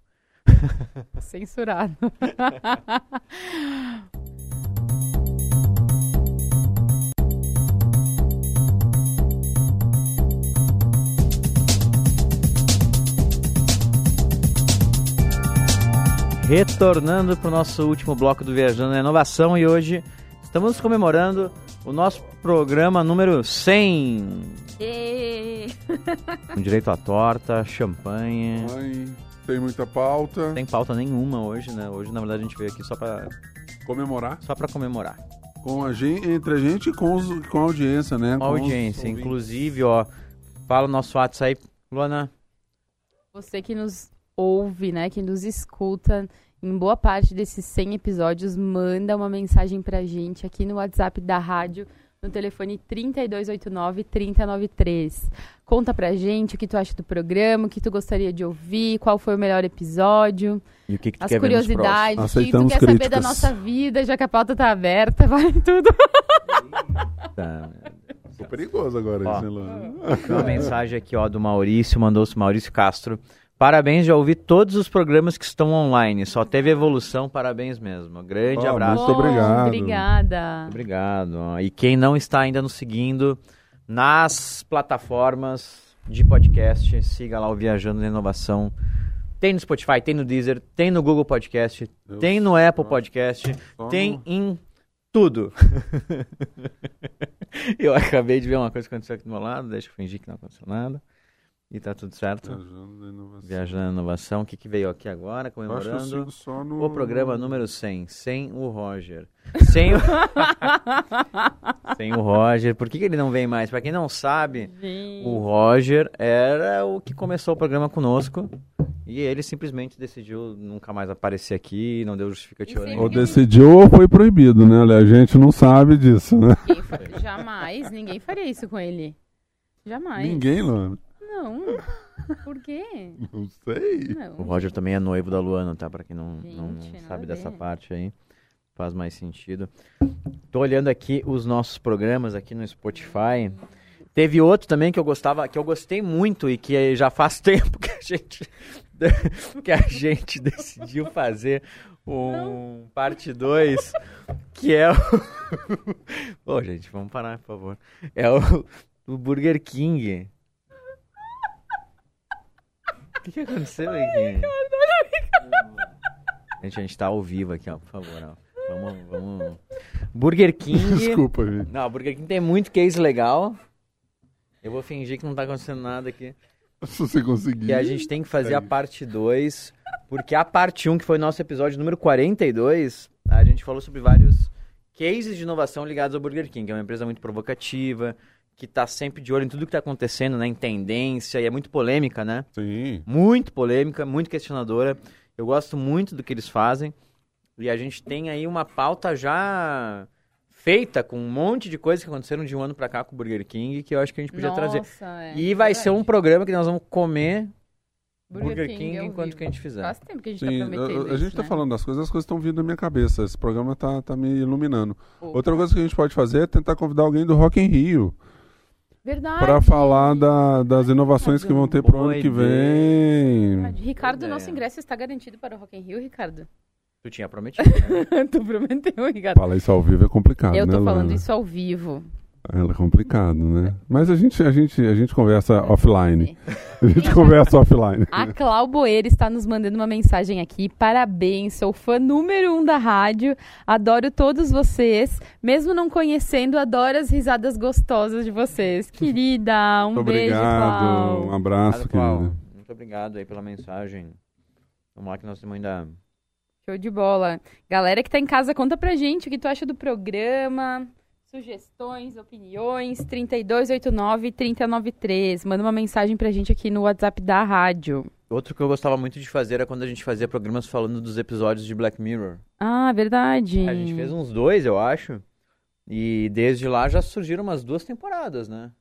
Censurado. *laughs* Retornando para o nosso último bloco do Viajando na Inovação e hoje estamos comemorando o nosso programa número 100, Ê! *laughs* com direito a torta, champanhe. Mãe, tem muita pauta. Não tem pauta nenhuma hoje, né? Hoje, na verdade, a gente veio aqui só para Comemorar só pra comemorar. com a gente, entre a gente e com, os, com a audiência, né? Com a os audiência, inclusive, ó, fala o nosso WhatsApp aí, Luana. Você que nos ouve, né, que nos escuta em boa parte desses 100 episódios, manda uma mensagem pra gente aqui no WhatsApp da rádio, no telefone 3289-3093. Conta pra gente o que tu acha do programa, o que tu gostaria de ouvir, qual foi o melhor episódio, E o que, que tu as quer curiosidades, o que tu quer saber da críticas. nossa vida, já que a pauta tá aberta, *laughs* vai tudo. Tá. Ficou perigoso agora Ó. isso? Tem uma mensagem aqui, ó, do Maurício, mandou-se Maurício Castro. Parabéns, já ouvi todos os programas que estão online. Só teve evolução, parabéns mesmo. Grande Ó, abraço. Muito obrigado. Obrigada. Obrigado. ó. E quem não está ainda nos seguindo nas plataformas de podcast, siga lá o Viajando na Inovação. Tem no Spotify, tem no Deezer, tem no Google Podcast, Eu tem no Apple Podcast, tem em tudo. *laughs* eu acabei de ver uma coisa que aconteceu aqui do meu lado, deixa eu fingir que não aconteceu nada. E tá tudo certo. Viajando na inovação. Viajando na Inovação, o que, que veio aqui agora, comemorando? no... O programa número 100, sem o Roger. *laughs* Sem o, *laughs* sem o Roger. Por que, que ele não vem mais? Pra quem não sabe, o Roger era o que começou o programa conosco. E ele simplesmente decidiu nunca mais aparecer aqui, não deu justificativa nenhuma. Ou decidiu ou foi proibido, né? A gente não sabe disso, né? *laughs* Jamais, ninguém faria isso com ele. Jamais. Ninguém, Luana. Não. Por quê? *laughs* Não sei. O Não. Roger também é noivo da Luana, tá? Pra quem não, não Gente, nada sabe dessa ver. parte aí. Faz mais sentido. Tô olhando aqui os nossos programas aqui no Spotify. Teve outro também que eu gostava, que eu gostei muito e que já faz *laughs* tempo que a gente *laughs* que a gente decidiu fazer um parte 2, que é o Ô, gente, vamos parar, por favor. É o, o Burger King. O que, que aconteceu aqui? Gente, a gente tá ao vivo aqui, ó, por favor, ó. Vamos, vamos. Burger King. Desculpa, gente. Não, Burger King tem muito case legal. Eu vou fingir que não tá acontecendo nada aqui. Se você conseguir. Que a gente tem que fazer a parte 2. Porque a parte 1, um, que foi o nosso episódio número 42, a gente falou sobre vários cases de inovação ligados ao Burger King. que É uma empresa muito provocativa, que tá sempre de olho em tudo que tá acontecendo, né? Em tendência, e é muito polêmica, né? Sim. muito polêmica, muito questionadora. Eu gosto muito do que eles fazem. E a gente tem aí uma pauta já feita com um monte de coisas que aconteceram de um ano pra cá com o Burger King que eu acho que a gente podia trazer. Nossa, é, E vai ser um verdade. programa que nós vamos comer Burger, King, ao enquanto vivo. que a gente fizer. Faz tempo que a gente Sim, tá prometendo a, a gente isso, tá né? falando das coisas, as coisas estão vindo na minha cabeça. Esse programa tá, tá me iluminando. Opa. Outra coisa que a gente pode fazer é tentar convidar alguém do Rock in Rio Verdade. para falar da- das inovações que vão ter pro Boa ano que vem. Verdade. Ricardo, Boa nosso ideia. ingresso está garantido para o Rock in Rio, Ricardo? Tu tinha prometido, né? *laughs* tu prometeu, Ricardo. Falar isso ao vivo é complicado, Eu né, tô falando Luana? isso ao vivo. É complicado, né? Mas a gente, a gente, a gente conversa offline. A gente conversa offline. *laughs* A Clau Boeira está nos mandando uma mensagem aqui. Parabéns, sou fã número um da rádio. Adoro todos vocês. Mesmo não conhecendo, adoro as risadas gostosas de vocês. *laughs* Querida, um Muito beijo, obrigado. Clau. Um abraço, Obrigado, Clau. querida. Muito obrigado aí pela mensagem. Vamos lá que nós temos ainda. Show de bola. Galera que tá em casa, conta pra gente o que tu acha do programa. Sugestões, opiniões, 3289-3093. Manda uma mensagem pra gente aqui no WhatsApp da rádio. Outro que eu gostava muito de fazer era quando a gente fazia programas falando dos episódios de Black Mirror. Ah, verdade. A gente fez uns dois, eu acho. E desde lá já surgiram umas duas temporadas, né?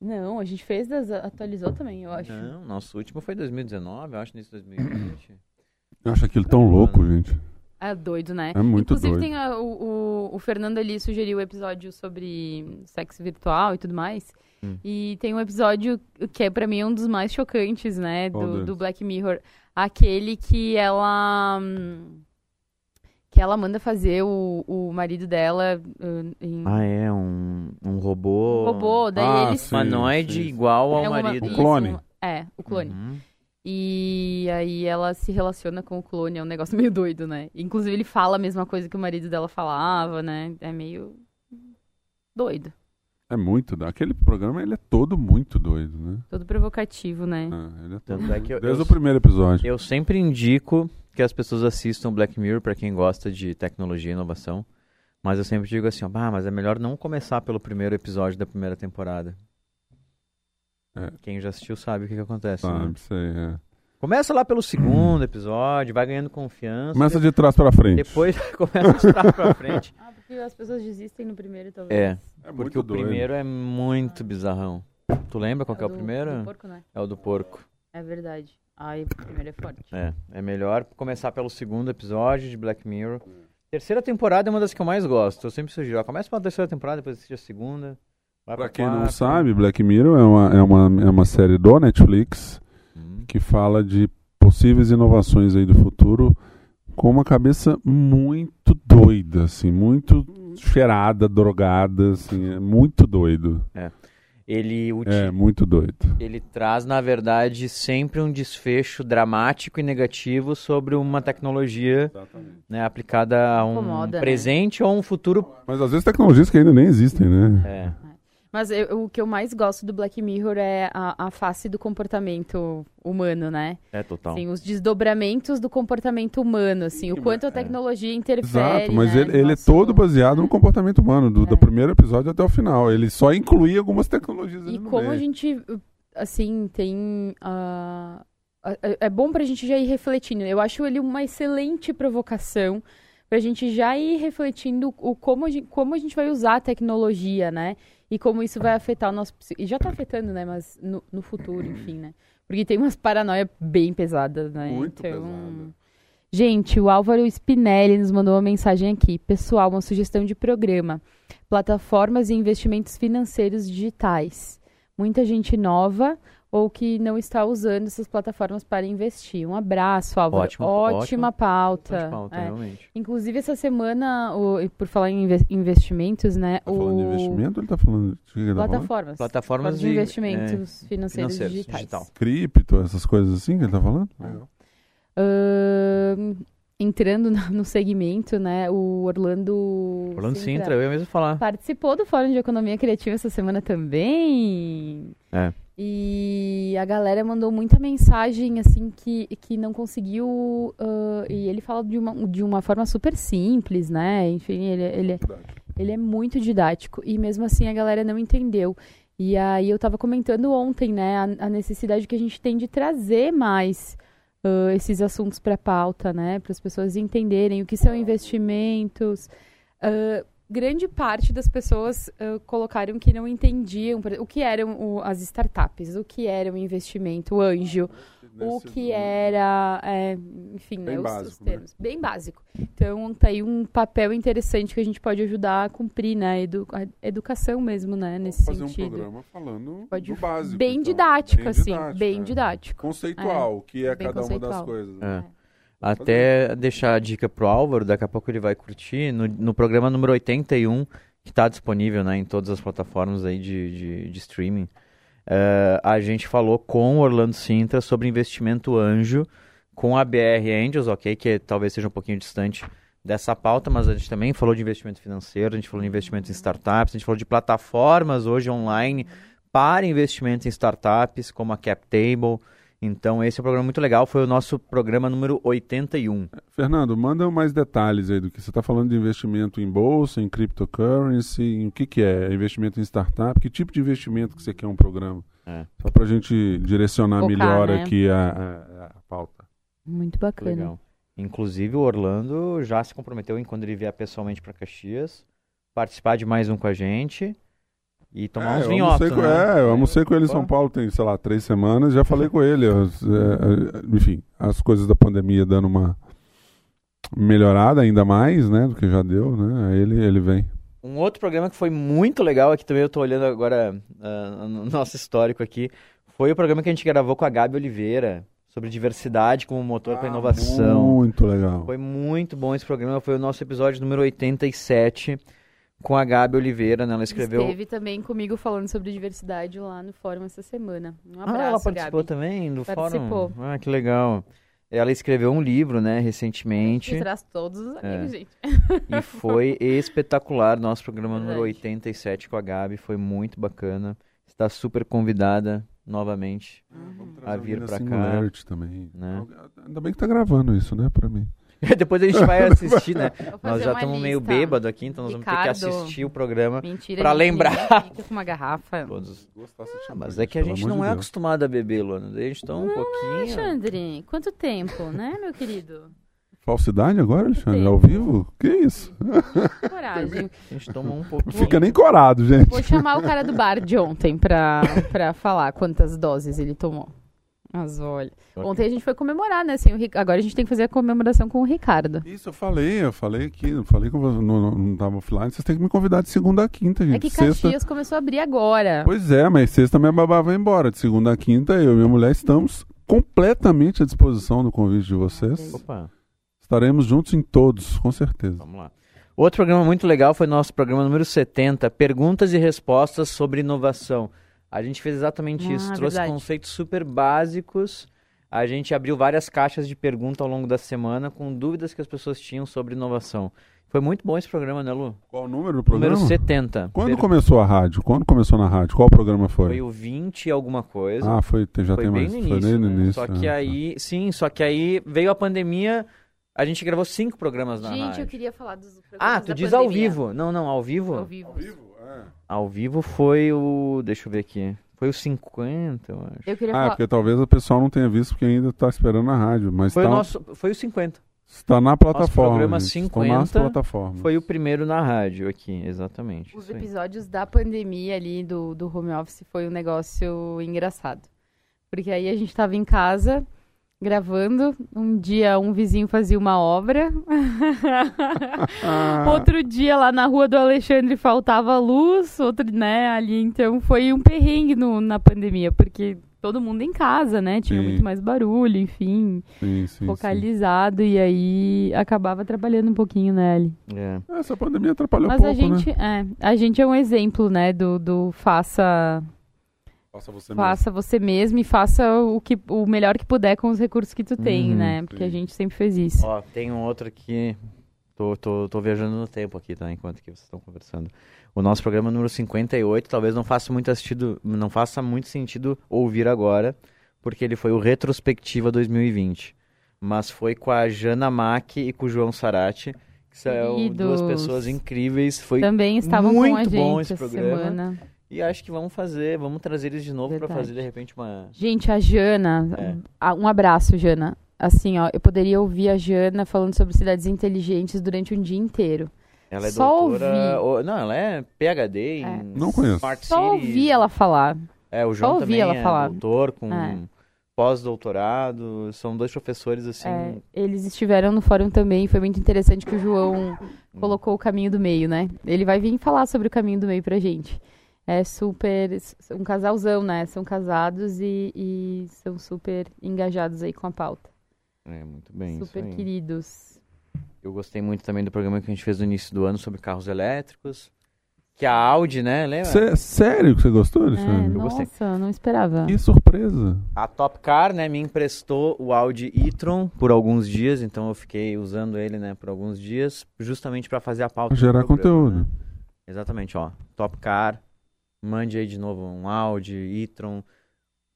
Não, a gente fez, das, atualizou também, eu acho. Não, nosso último foi 2019, eu acho, nesse 2020. Eu acho aquilo tão louco, gente. É doido, né? É muito Inclusive, doido. tem a- o, o, o Fernando ali sugeriu o episódio sobre sexo virtual e tudo mais. Hum. E tem um episódio que é pra mim um dos mais chocantes, né? Qual Do, do Black Mirror. Aquele que ela. hum, Que ela manda fazer o, o marido dela uh, em ah, é, um, um robô. um robô. Daí Ah, eles. sim. Humanoide igual ao é uma- marido. O isso, clone. É, o clone. Uhum. E aí ela se relaciona com o clone, é um negócio *laughs* meio doido, né? Inclusive ele fala a mesma coisa que o marido dela falava, né? É meio doido. É muito. doido. Aquele programa ele é todo muito doido, né? Todo provocativo, né? Ah, ele é todo... É que eu, Desde eu, o primeiro episódio. eu sempre indico que as pessoas assistam Black Mirror pra quem gosta de tecnologia e inovação. Mas eu sempre digo assim, ó, "Bah, mas é melhor não começar pelo primeiro episódio da primeira temporada. É. Quem já assistiu sabe o que, que acontece. Sabe, né? sei, é. Começa lá pelo segundo episódio, vai ganhando confiança. Começa de trás para frente. Depois *laughs* começa de trás para frente. Ah, porque as pessoas desistem no primeiro, talvez. É, é porque o doido. primeiro é muito bizarrão. Tu lembra qual é, é o do, primeiro? Do porco, né? É o do porco. É verdade. Ai, o primeiro é forte. É, é melhor começar pelo segundo episódio de Black Mirror. Terceira temporada é uma das que eu mais gosto. Eu sempre sugiro. Começa pela terceira temporada, depois assiste a segunda. Vai pra, pra quem quatro. não sabe, Black Mirror é uma, é uma, é uma série do Netflix hum. que fala de possíveis inovações aí do futuro com uma cabeça muito doida, assim, muito cheirada, drogada, assim, é muito doido. É. Ele é muito doido. Ele traz, na verdade, sempre um desfecho dramático e negativo sobre uma tecnologia né, aplicada a um Incomoda, né? presente né? ou um futuro. Mas às vezes tecnologias que ainda nem existem, né? É. Mas eu, o que eu mais gosto do Black Mirror é a, a, face do comportamento humano, né? É, total. Assim, os desdobramentos do comportamento humano, assim, o quanto a é. tecnologia é. interfere. Exato, mas né, ele, ele é todo baseado no comportamento humano, do, é. do, primeiro episódio até o final. Ele só inclui algumas tecnologias E como a gente, assim, tem. Uh, é bom pra gente já ir refletindo. Eu acho ele uma excelente provocação pra gente já ir refletindo o como a gente, como a gente vai usar a tecnologia, né? E como isso vai afetar o nosso. E já está afetando, né? Mas no, no, futuro, enfim, né? Porque tem umas paranoias bem pesadas, né? Muito então... pesada. Gente, o Álvaro Spinelli nos mandou uma mensagem aqui. Pessoal, uma sugestão de programa. Plataformas e investimentos financeiros digitais. Muita gente nova ou que não está usando essas plataformas para investir. Um abraço, Álvaro. Ótimo, ótima, ótima pauta. Ótima pauta, é. realmente. Inclusive, essa semana, o, por falar em investimentos, né? Tá o... falando de investimento ou ele está falando de plataformas? Plataformas de, investimentos é, financeiros, financeiros digitais. Digital. Cripto, essas coisas assim que ele está falando? Legal. Uh, entrando no segmento, né? O Orlando. Orlando Sintra, Sintra eu ia mesmo falar. Participou do Fórum de Economia Criativa essa semana também. É. E a galera mandou muita mensagem, assim, que, que não conseguiu. Uh, e ele fala de uma, de uma forma super simples, né? Enfim, ele, ele, ele é muito didático. E mesmo assim a galera não entendeu. E aí eu estava comentando ontem, né, a, a, necessidade que a gente tem de trazer mais uh, esses assuntos para pauta, né? Para as pessoas entenderem o que são investimentos. Uh, grande parte das pessoas uh, colocaram que não entendiam o que eram o, as startups, o que era o investimento, o anjo, o que era, é, enfim, né, os, básico, os, né? termos. Né? Bem básico. Então, tá aí um papel interessante que a gente pode ajudar a cumprir, né? Edu, a educação mesmo, né? Nesse fazer sentido. um programa falando pode, do básico. Bem então. didático, bem assim. Didático, bem é. didático. Conceitual, o que é cada uma das coisas. Né? Até deixar a dica pro Álvaro, daqui a pouco ele vai curtir, no, no programa número 81, que está disponível né, em todas as plataformas aí de, de, de streaming, uh, a gente falou com o Orlando Sintra sobre investimento anjo com a BR Angels, ok? Que talvez seja um pouquinho distante dessa pauta, mas a gente também falou de investimento financeiro, a gente falou de investimento em startups, a gente falou de plataformas hoje online para investimento em startups, como a CapTable, então, esse é um programa muito legal, foi o nosso programa número 81. Fernando, manda mais detalhes aí do que você está falando de investimento em bolsa, em cryptocurrency, em o que, que é? Investimento em startup? Que tipo de investimento que você quer um programa? É. Só para a gente direcionar Focar, melhor né? aqui a, a, a, pauta. Muito bacana. Legal. Inclusive, o Orlando já se comprometeu em, quando ele vier pessoalmente para Caxias, participar de mais um com a gente. E tomar é, uns vinhotos, né? É, eu almocei com ele em São Paulo tem, sei lá, três semanas, já falei com ele. As, é, é, enfim, as coisas da pandemia dando uma melhorada ainda mais, né, do que já deu, né? Aí ele, ele vem. Um outro programa que foi muito legal, aqui também eu estou olhando agora uh, no nosso histórico aqui, foi o programa que a gente gravou com a Gabi Oliveira, sobre diversidade como motor ah, para inovação. Muito legal. Foi muito bom esse programa, foi o nosso episódio número 87 com a Gabi Oliveira, né? Ela escreveu. Esteve também comigo falando sobre diversidade lá no fórum essa semana. Um abraço, ah, ela participou Gabi. também do participou. fórum? Ah, que legal. Ela escreveu um livro, né, recentemente. Traz todos os amigos, é. gente. E foi *laughs* espetacular. Nosso programa Verdade. número 87 com a Gabi foi muito bacana. Está super convidada novamente uhum. a vir para cá. também. Né? Ainda bem que tá gravando isso, né, para mim. *laughs* Depois a gente vai *laughs* assistir, né? Nós já estamos meio bêbado aqui, então nós Ricardo, vamos ter que assistir o programa para lembrar. Fica com uma garrafa. Todos. Ah, mas é que a gente não é acostumado a beber, Luana. A gente toma um pouquinho. Alexandre, quanto tempo, né, meu querido? Falsidade agora, Alexandre? Ao vivo? Que isso? Coragem. A gente toma um pouquinho. Fica nem corado, gente. Vou chamar o cara do bar de ontem pra, pra falar quantas doses ele tomou. Mas olha. Ontem a gente foi comemorar, né? Assim, o, agora a gente tem que fazer a comemoração com o Ricardo. Isso, eu falei, eu falei aqui, eu falei que eu não, não tava offline. Vocês têm que me convidar de segunda a quinta, gente. É que Caxias sexta... começou a abrir agora. Pois é, mas sexta minha babá vai embora. De segunda a quinta, eu e minha mulher estamos completamente à disposição do convite de vocês. Opa. Estaremos juntos em todos, com certeza. Vamos lá. Outro programa muito legal foi nosso programa número 70, Perguntas e Respostas sobre Inovação. A gente fez exatamente ah, isso, trouxe verdade. conceitos super básicos. A gente abriu várias caixas de pergunta ao longo da semana com dúvidas que as pessoas tinham sobre inovação. Foi muito bom esse programa, né, Lu? Qual o número do programa? Número 70. Quando per... começou a rádio? Quando começou na rádio? Qual programa foi? Foi o 20 e alguma coisa. Ah, foi, já foi tem mais. No início, foi no né? início. Só que é, aí, tá. sim, só que aí veio a pandemia, a gente gravou cinco programas na gente, rádio. Gente, eu queria falar dos programas Ah, tu diz pandemia. ao vivo. Não, não, ao vivo. Ao vivo. Ao vivo, é. Ao vivo foi o... Deixa eu ver aqui. Foi os 50, eu acho. Eu queria ah, falar... porque talvez o pessoal não tenha visto porque ainda está esperando a rádio. Mas foi, tá... o nosso, foi os 50. Está na plataforma. Nosso programa gente. 50 foi o primeiro na rádio aqui, exatamente. Os episódios da pandemia ali do, do home office foi um negócio engraçado. Porque aí a gente estava em casa gravando. Um dia um vizinho fazia uma obra. outro dia lá na rua do Alexandre faltava luz, outro, né, ali. Então foi um perrengue no, na pandemia, porque todo mundo em casa, né? Tinha sim. muito mais barulho, enfim. Sim, sim, focalizado e aí acabava trabalhando um pouquinho, né, É. Essa pandemia atrapalhou Mas um pouco, a gente, né? é, a gente é um exemplo, né, do, do faça Faça você faça mesmo. você mesmo e faça o, que, o melhor que puder com os recursos que tu tem, uhum, né? Porque sim. a gente sempre fez isso. Ó, tem um outro aqui. Tô, tô, tô viajando no tempo aqui, tá? Enquanto que vocês estão conversando. O nosso programa número 58 talvez não faça muito sentido, não faça muito sentido ouvir agora, porque ele foi o Retrospectiva 2020. Mas foi com a Jana Mack e com o João Sarati, que são duas pessoas incríveis. Foi Também estavam muito com a gente bom esse programa. semana. E acho que vamos fazer, vamos trazer eles de novo para fazer de repente uma. Gente, a Jana, é. um abraço, Jana. Assim, ó, eu poderia ouvir a Jana falando sobre cidades inteligentes durante um dia inteiro. Ela é Só doutora. Ouvir. Não, ela é PhD em. É. Não conheço. Smart Só ouvir ela falar. É, o João Só também ela é falar. doutor com é. pós-doutorado. São dois professores assim. É, eles estiveram no fórum também. Foi muito interessante que o João colocou o caminho do meio, né? Ele vai vir falar sobre o caminho do meio pra gente é super um casalzão, né? São casados e, e, são super engajados aí com a pauta. É, muito bem. Super queridos. Eu gostei muito também do programa que a gente fez no início do ano sobre carros elétricos. Que a Audi, né? Lembra? Cê, sério que você gostou, Alexandre? É, eu nossa, gostei. não esperava. Que surpresa. A Top Car, né, me emprestou o Audi e-tron por alguns dias, então eu fiquei usando ele, né, por alguns dias, justamente para fazer a pauta. Gerar conteúdo. Né? Exatamente, ó. Top Car, Mande aí de novo um Audi, e-tron.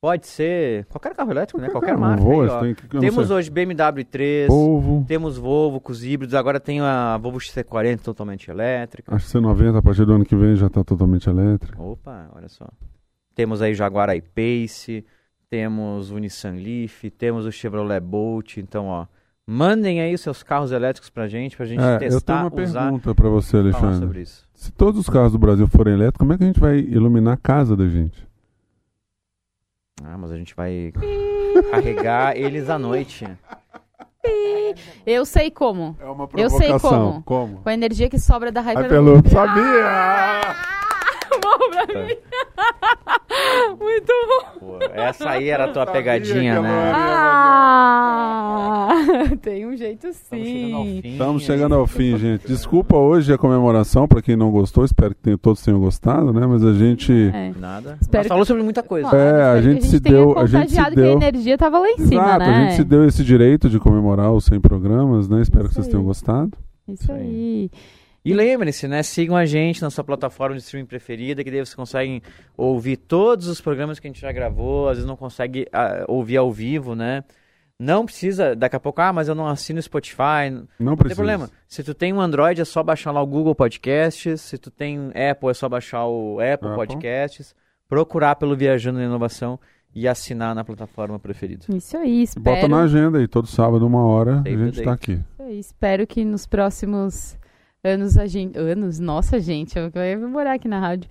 Pode ser qualquer carro elétrico, né? Qualquer marca. aí, tem que, temos hoje BMW 3, Volvo. temos Volvo com os híbridos, agora tem a Volvo XC40 totalmente elétrica. A XC90 a partir do ano que vem já está totalmente elétrica. Opa, olha só. Temos aí Jaguar I-Pace, temos o Nissan Leaf, temos o Chevrolet Bolt, então ó, Mandem aí os seus carros elétricos pra gente, pra gente é, testar, Eu tenho uma usar, pergunta pra você, Alexandre. sobre isso. Se todos os carros do Brasil forem elétricos, como é que a gente vai iluminar a casa da gente? Ah, mas a gente vai carregar *laughs* eles à noite. Eu sei como. É uma Eu sei como. como? Com a energia que sobra da raiva. Hyperloop, sabia! Ah! *laughs* Bom pra mim. *laughs* Muito bom. Pô, essa aí era a tua pegadinha, né? Ah, *laughs* tem um jeito sim. Estamos chegando ao fim, gente. Desculpa hoje a comemoração para quem não gostou. Espero que todos tenham gostado, né? Mas a gente é. nada. Espero Nós falou sobre muita coisa. É, a gente, a gente se deu, a gente se deu que a energia tava lá em cima, Exato, né? a gente se deu esse direito de comemorar os 100 programas, né? Espero Isso que vocês aí. tenham gostado. Isso aí. E lembrem-se, né? Sigam a gente na sua plataforma de streaming preferida, que daí vocês conseguem ouvir todos os programas que a gente já gravou, às vezes não consegue uh, ouvir ao vivo, né? Não precisa, daqui a pouco, ah, mas eu não assino Spotify. Não, não precisa. tem problema. Se tu tem um Android, é só baixar lá o Google Podcasts. Se tu tem Apple, é só baixar o Apple, Apple. Podcasts. Procurar pelo Viajando na Inovação e assinar na plataforma preferida. Isso aí, espero. Bota na agenda aí, todo sábado, uma hora, a gente está aqui. Isso aí, espero que nos próximos anos a gente. Anos? Nossa, gente, eu vou morar aqui na rádio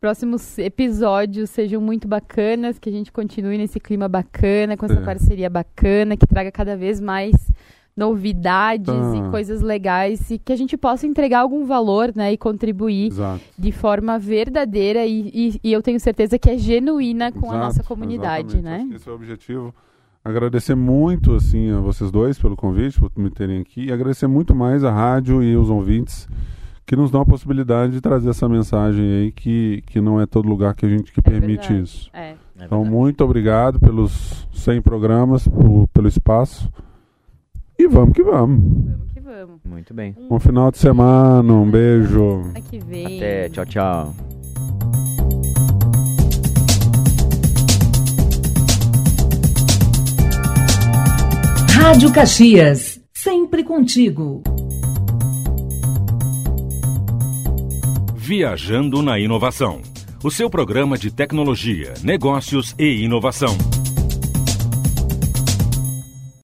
próximos episódios sejam muito bacanas, que a gente continue nesse clima bacana, com essa é. parceria bacana, que traga cada vez mais novidades ah. e coisas legais e que a gente possa entregar algum valor, né, e contribuir Exato. de forma verdadeira e, e, e, eu tenho certeza que é genuína com Exato, a nossa comunidade, né? esse é o objetivo. Agradecer muito assim a vocês dois pelo convite, por me terem aqui e agradecer muito mais a rádio e os ouvintes que nos dão a possibilidade de trazer essa mensagem aí que, que não é todo lugar que a gente que é permite verdade. isso. É. É então, muito obrigado pelos 100 programas, por, pelo espaço. E vamos que vamos. Vamos que vamos. Muito bem. Um, um final de semana, um beijo. Até, tchau, tchau. Rádio Caxias, sempre contigo. Viajando na Inovação. O seu programa de tecnologia, negócios e inovação.